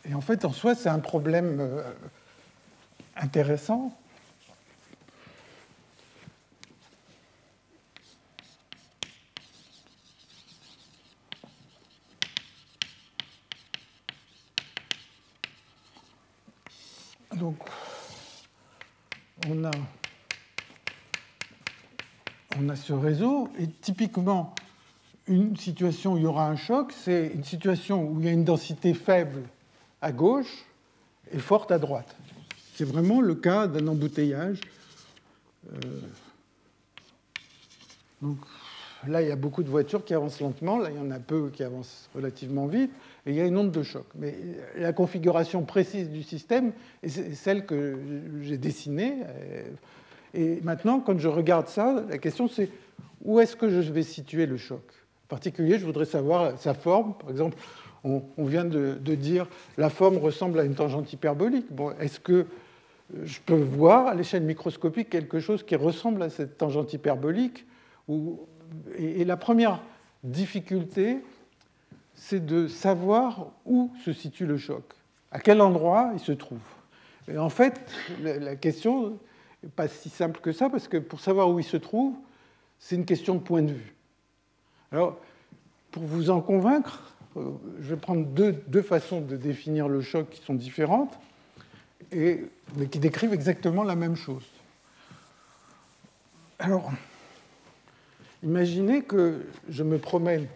Et en fait, en soi, c'est un problème euh, intéressant. Donc, on a, on a ce réseau, et typiquement, une situation où il y aura un choc, c'est une situation où il y a une densité faible à gauche et forte à droite. C'est vraiment le cas d'un embouteillage. Euh, donc, là, il y a beaucoup de voitures qui avancent lentement, là, il y en a peu qui avancent relativement vite, et il y a une onde de choc. Mais la configuration précise du système est celle que j'ai dessinée. Et maintenant, quand je regarde ça, la question c'est où est-ce que je vais situer le choc? En particulier, je voudrais savoir sa forme. Par exemple, on, vient de, dire la forme ressemble à une tangente hyperbolique. Bon, Est-ce que je peux voir à l'échelle microscopique quelque chose qui ressemble à cette tangente hyperbolique et, la première difficulté, c'est de savoir où se situe le choc, à quel endroit il se trouve. Et en fait, la question n'est pas si simple que ça, parce que pour savoir où il se trouve, c'est une question de point de vue. Alors, pour vous en convaincre, je vais prendre deux, façons de définir le choc qui sont différentes, et, mais qui décrivent exactement la même chose. Alors, imaginez que je me promène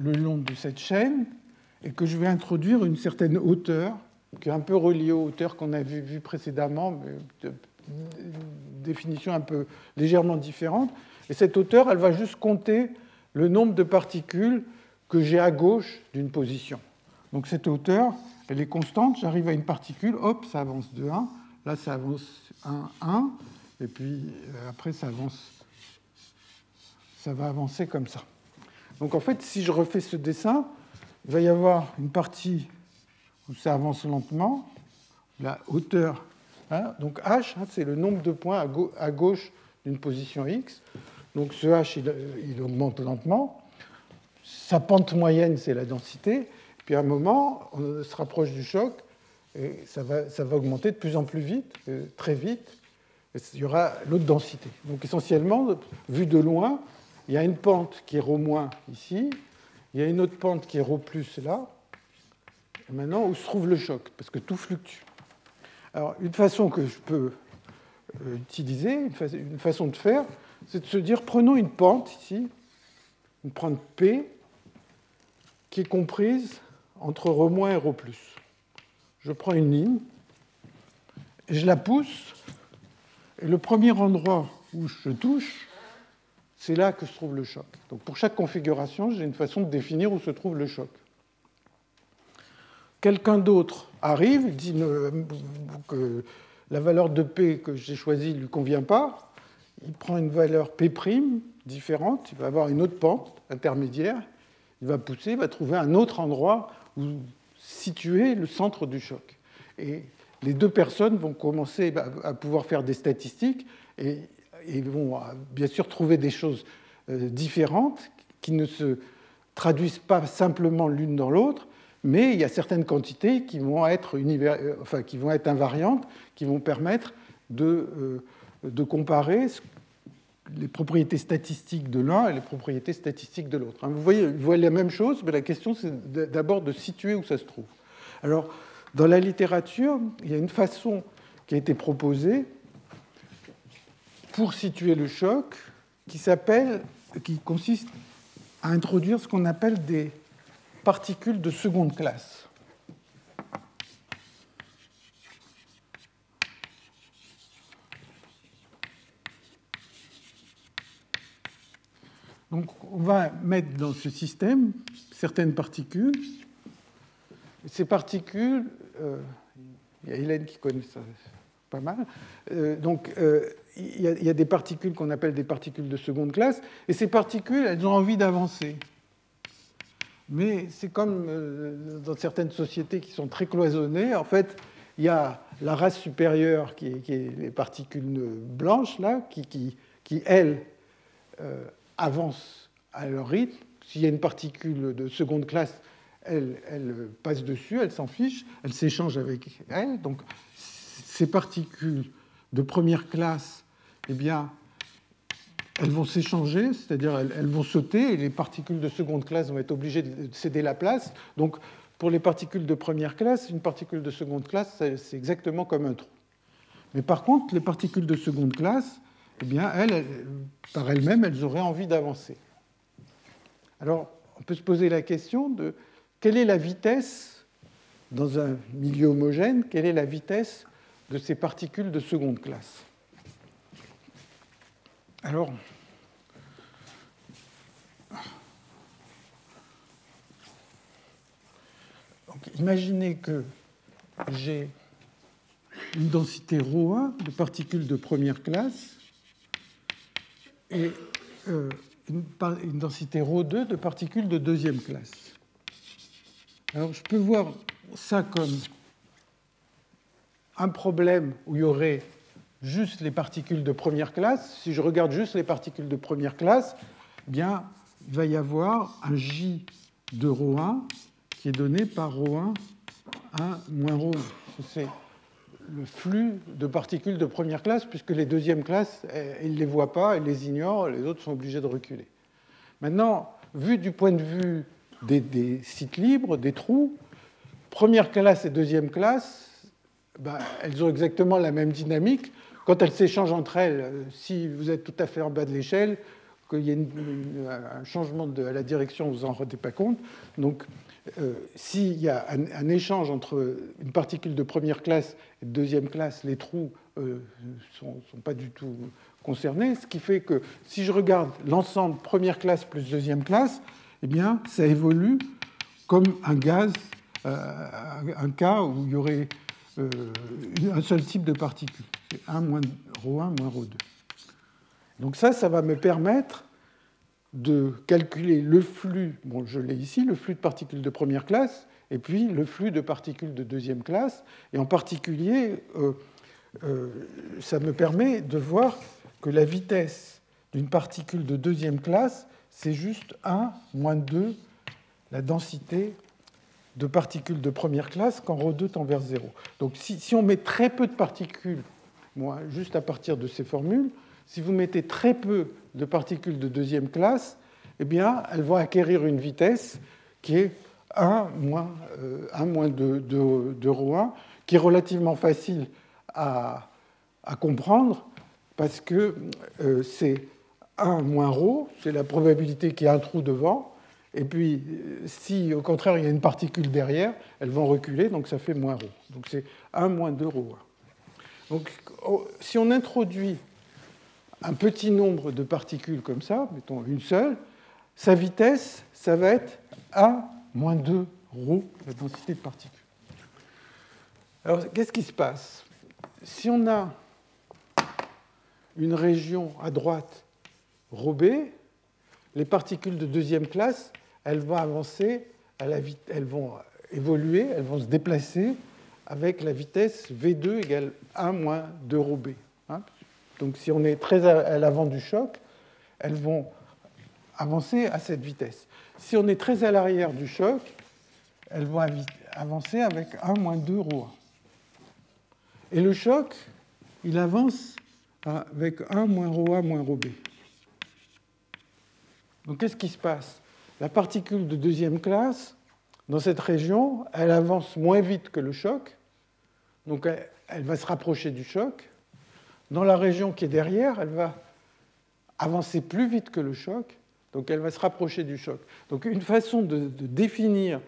le long de cette chaîne et que je vais introduire une certaine hauteur, qui est un peu reliée aux hauteurs qu'on a vues vu précédemment, mais de, définition un peu légèrement différente. Et cette hauteur, elle va juste compter le nombre de particules que j'ai à gauche d'une position. Donc cette hauteur, elle est constante. J'arrive à une particule, hop, ça avance de 1. Là, ça avance 1, 1. Et puis euh, après, ça avance. Ça va avancer comme ça. Donc en fait, si je refais ce dessin, il va y avoir une partie où ça avance lentement, la hauteur. Hein, donc h, hein, c'est le nombre de points à gauche d'une position x. Donc ce h, il, augmente lentement. Sa pente moyenne, c'est la densité. Puis à un moment, on se rapproche du choc et ça va, ça va augmenter de plus en plus vite, euh, très vite. Il y aura l'autre densité. Donc essentiellement, vu de loin, il y a une pente qui est ρ- ici, il y a une autre pente qui est ρ là. Maintenant, où se trouve le choc? Parce que tout fluctue. Alors, une façon que je peux euh, utiliser, une, façon de faire, c'est de se dire, prenons une pente ici, une pente P, qui est comprise entre ρ- et ρ+. Je prends une ligne, je la pousse, et le premier endroit où je touche, c'est là que se trouve le choc. Donc pour chaque configuration, j'ai une façon de définir où se trouve le choc. Quelqu'un d'autre arrive, dit que la valeur de P que j'ai choisie ne lui convient pas, il prend une valeur P' différente, il va avoir une autre pente intermédiaire, il va pousser, il va trouver un autre endroit où situer le centre du choc. Et les deux personnes vont commencer à pouvoir faire des statistiques et, vont euh, bien sûr trouver des choses euh, différentes qui ne se traduisent pas simplement l'une dans l'autre, mais il y a certaines quantités qui vont être, euh, enfin, qui vont être invariantes, qui vont permettre de, de comparer les propriétés statistiques de l'un et les propriétés statistiques de l'autre. Hein, vous voyez, la même chose, mais la question c'est d'abord de situer où ça se trouve. Alors, dans la littérature, il y a une façon qui a été proposée pour situer le choc qui s'appelle, qui consiste à introduire ce qu'on appelle des particules de seconde classe. Donc on va mettre dans ce système certaines particules. Ces particules, euh, il y a Hélène qui connaît ça pas mal. Euh, donc euh, il, y a, des particules qu'on appelle des particules de seconde classe, et ces particules, elles ont envie d'avancer. Mais c'est comme dans certaines sociétés qui sont très cloisonnées, en fait, il y a la race supérieure qui est, les particules blanches, là, qui, elles, avancent à leur rythme. S'il y a une particule de seconde classe, elle, passe dessus, elle s'en fiche, elle s'échange avec elle. Donc ces particules de première classe, eh bien, elles vont s'échanger, c'est-à-dire elles, vont sauter, et les particules de seconde classe vont être obligées de céder la place. Donc pour les particules de première classe, une particule de seconde classe, c'est exactement comme un trou. Mais par contre, les particules de seconde classe, eh bien, elles, par elles-mêmes, elles auraient envie d'avancer. Alors, on peut se poser la question de quelle est la vitesse, dans un milieu homogène, quelle est la vitesse de ces particules de seconde classe? Alors, imaginez que j'ai une densité ρ1 de particules de première classe et euh, une, densité ρ2 de particules de deuxième classe. Alors je peux voir ça comme un problème où il y aurait juste les particules de première classe. Si je regarde juste les particules de première classe, eh bien, il va y avoir un J de ρ1 qui est donné par ρ1 1 moins ρ2. C'est le flux de particules de première classe, puisque les deuxièmes classes, ils ne les voient pas, ils les ignorent, les autres sont obligés de reculer. Maintenant, vu du point de vue des, sites libres, des trous, première classe et deuxième classe, ben, elles ont exactement la même dynamique. Quand elles s'échangent entre elles, si vous êtes tout à fait en bas de l'échelle, qu'il y ait un changement de la direction, vous n'en rendez pas compte. Donc, euh, s'il y a un, échange entre une particule de première classe et de deuxième classe, les trous ne euh, sont, pas du tout concernés, ce qui fait que si je regarde l'ensemble première classe plus deuxième classe, eh bien, ça évolue comme un gaz, euh, un cas où il y aurait un seul type de particule. C'est 1 moins ρ1 moins ρ2. Donc ça, ça va me permettre de calculer le flux, bon, je l'ai ici, le flux de particules de première classe, et puis le flux de particules de deuxième classe. Et en particulier, euh, euh, ça me permet de voir que la vitesse d'une particule de deuxième classe, c'est juste 1 moins 2 la densité de particules de première classe quand ρ2 tend vers 0. Donc si, si, on met très peu de particules, moi, juste à partir de ces formules, si vous mettez très peu de particules de deuxième classe, eh bien, elles vont acquérir une vitesse qui est 1 moins, euh, 1 moins 2, ro1, qui est relativement facile à, comprendre parce que euh, c'est 1 moins rho, c'est la probabilité qu'il y ait un trou devant, et puis euh, si au contraire il y a une particule derrière, elles vont reculer, donc ça fait moins rho. Donc c'est 1 moins 2 rho 1. Donc oh, si on introduit un petit nombre de particules comme ça, mettons une seule, sa vitesse, ça va être A moins 2 rho, la densité de particules. Alors, qu'est-ce qui se passe? Si on a une région à droite, rho B, les particules de deuxième classe, elles vont avancer, elles vont évoluer, elles vont se déplacer avec la vitesse V2 égale 1 moins 2 rho Donc si on est très à l'avant du choc, elles vont avancer à cette vitesse. Si on est très à l'arrière du choc, elles vont avancer avec 1 moins 2 ρ. Et le choc, il avance avec 1 moins ρA moins ρB. Donc qu'est-ce qui se passe La particule de deuxième classe, dans cette région, elle avance moins vite que le choc, donc elle va se rapprocher du choc. dans la région qui est derrière, elle va avancer plus vite que le choc, donc elle va se rapprocher du choc. Donc une façon de, définir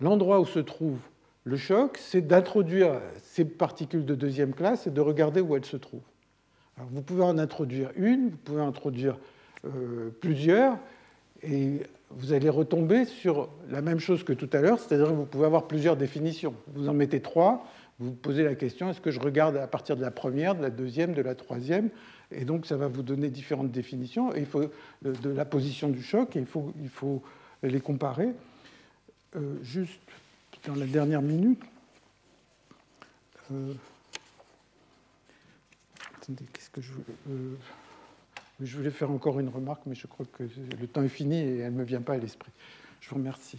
l'endroit où se trouve le choc, c'est d'introduire ces particules de deuxième classe et de regarder où elles se trouvent. vous pouvez en introduire une, vous pouvez en introduire euh, plusieurs, et vous allez retomber sur la même chose que tout à l'heure, c'est-à-dire que vous pouvez avoir plusieurs définitions. Vous en mettez trois, vous posez la question, est-ce que je regarde à partir de la première, de la deuxième, de la troisième Et donc ça va vous donner différentes définitions, il faut, de, la position du choc, et il faut, les comparer. Euh, juste dans la dernière minute. Euh, attendez, qu'est-ce que je voulais, euh, je voulais faire encore une remarque, mais je crois que le temps est fini et elle ne me vient pas à l'esprit. Je vous remercie.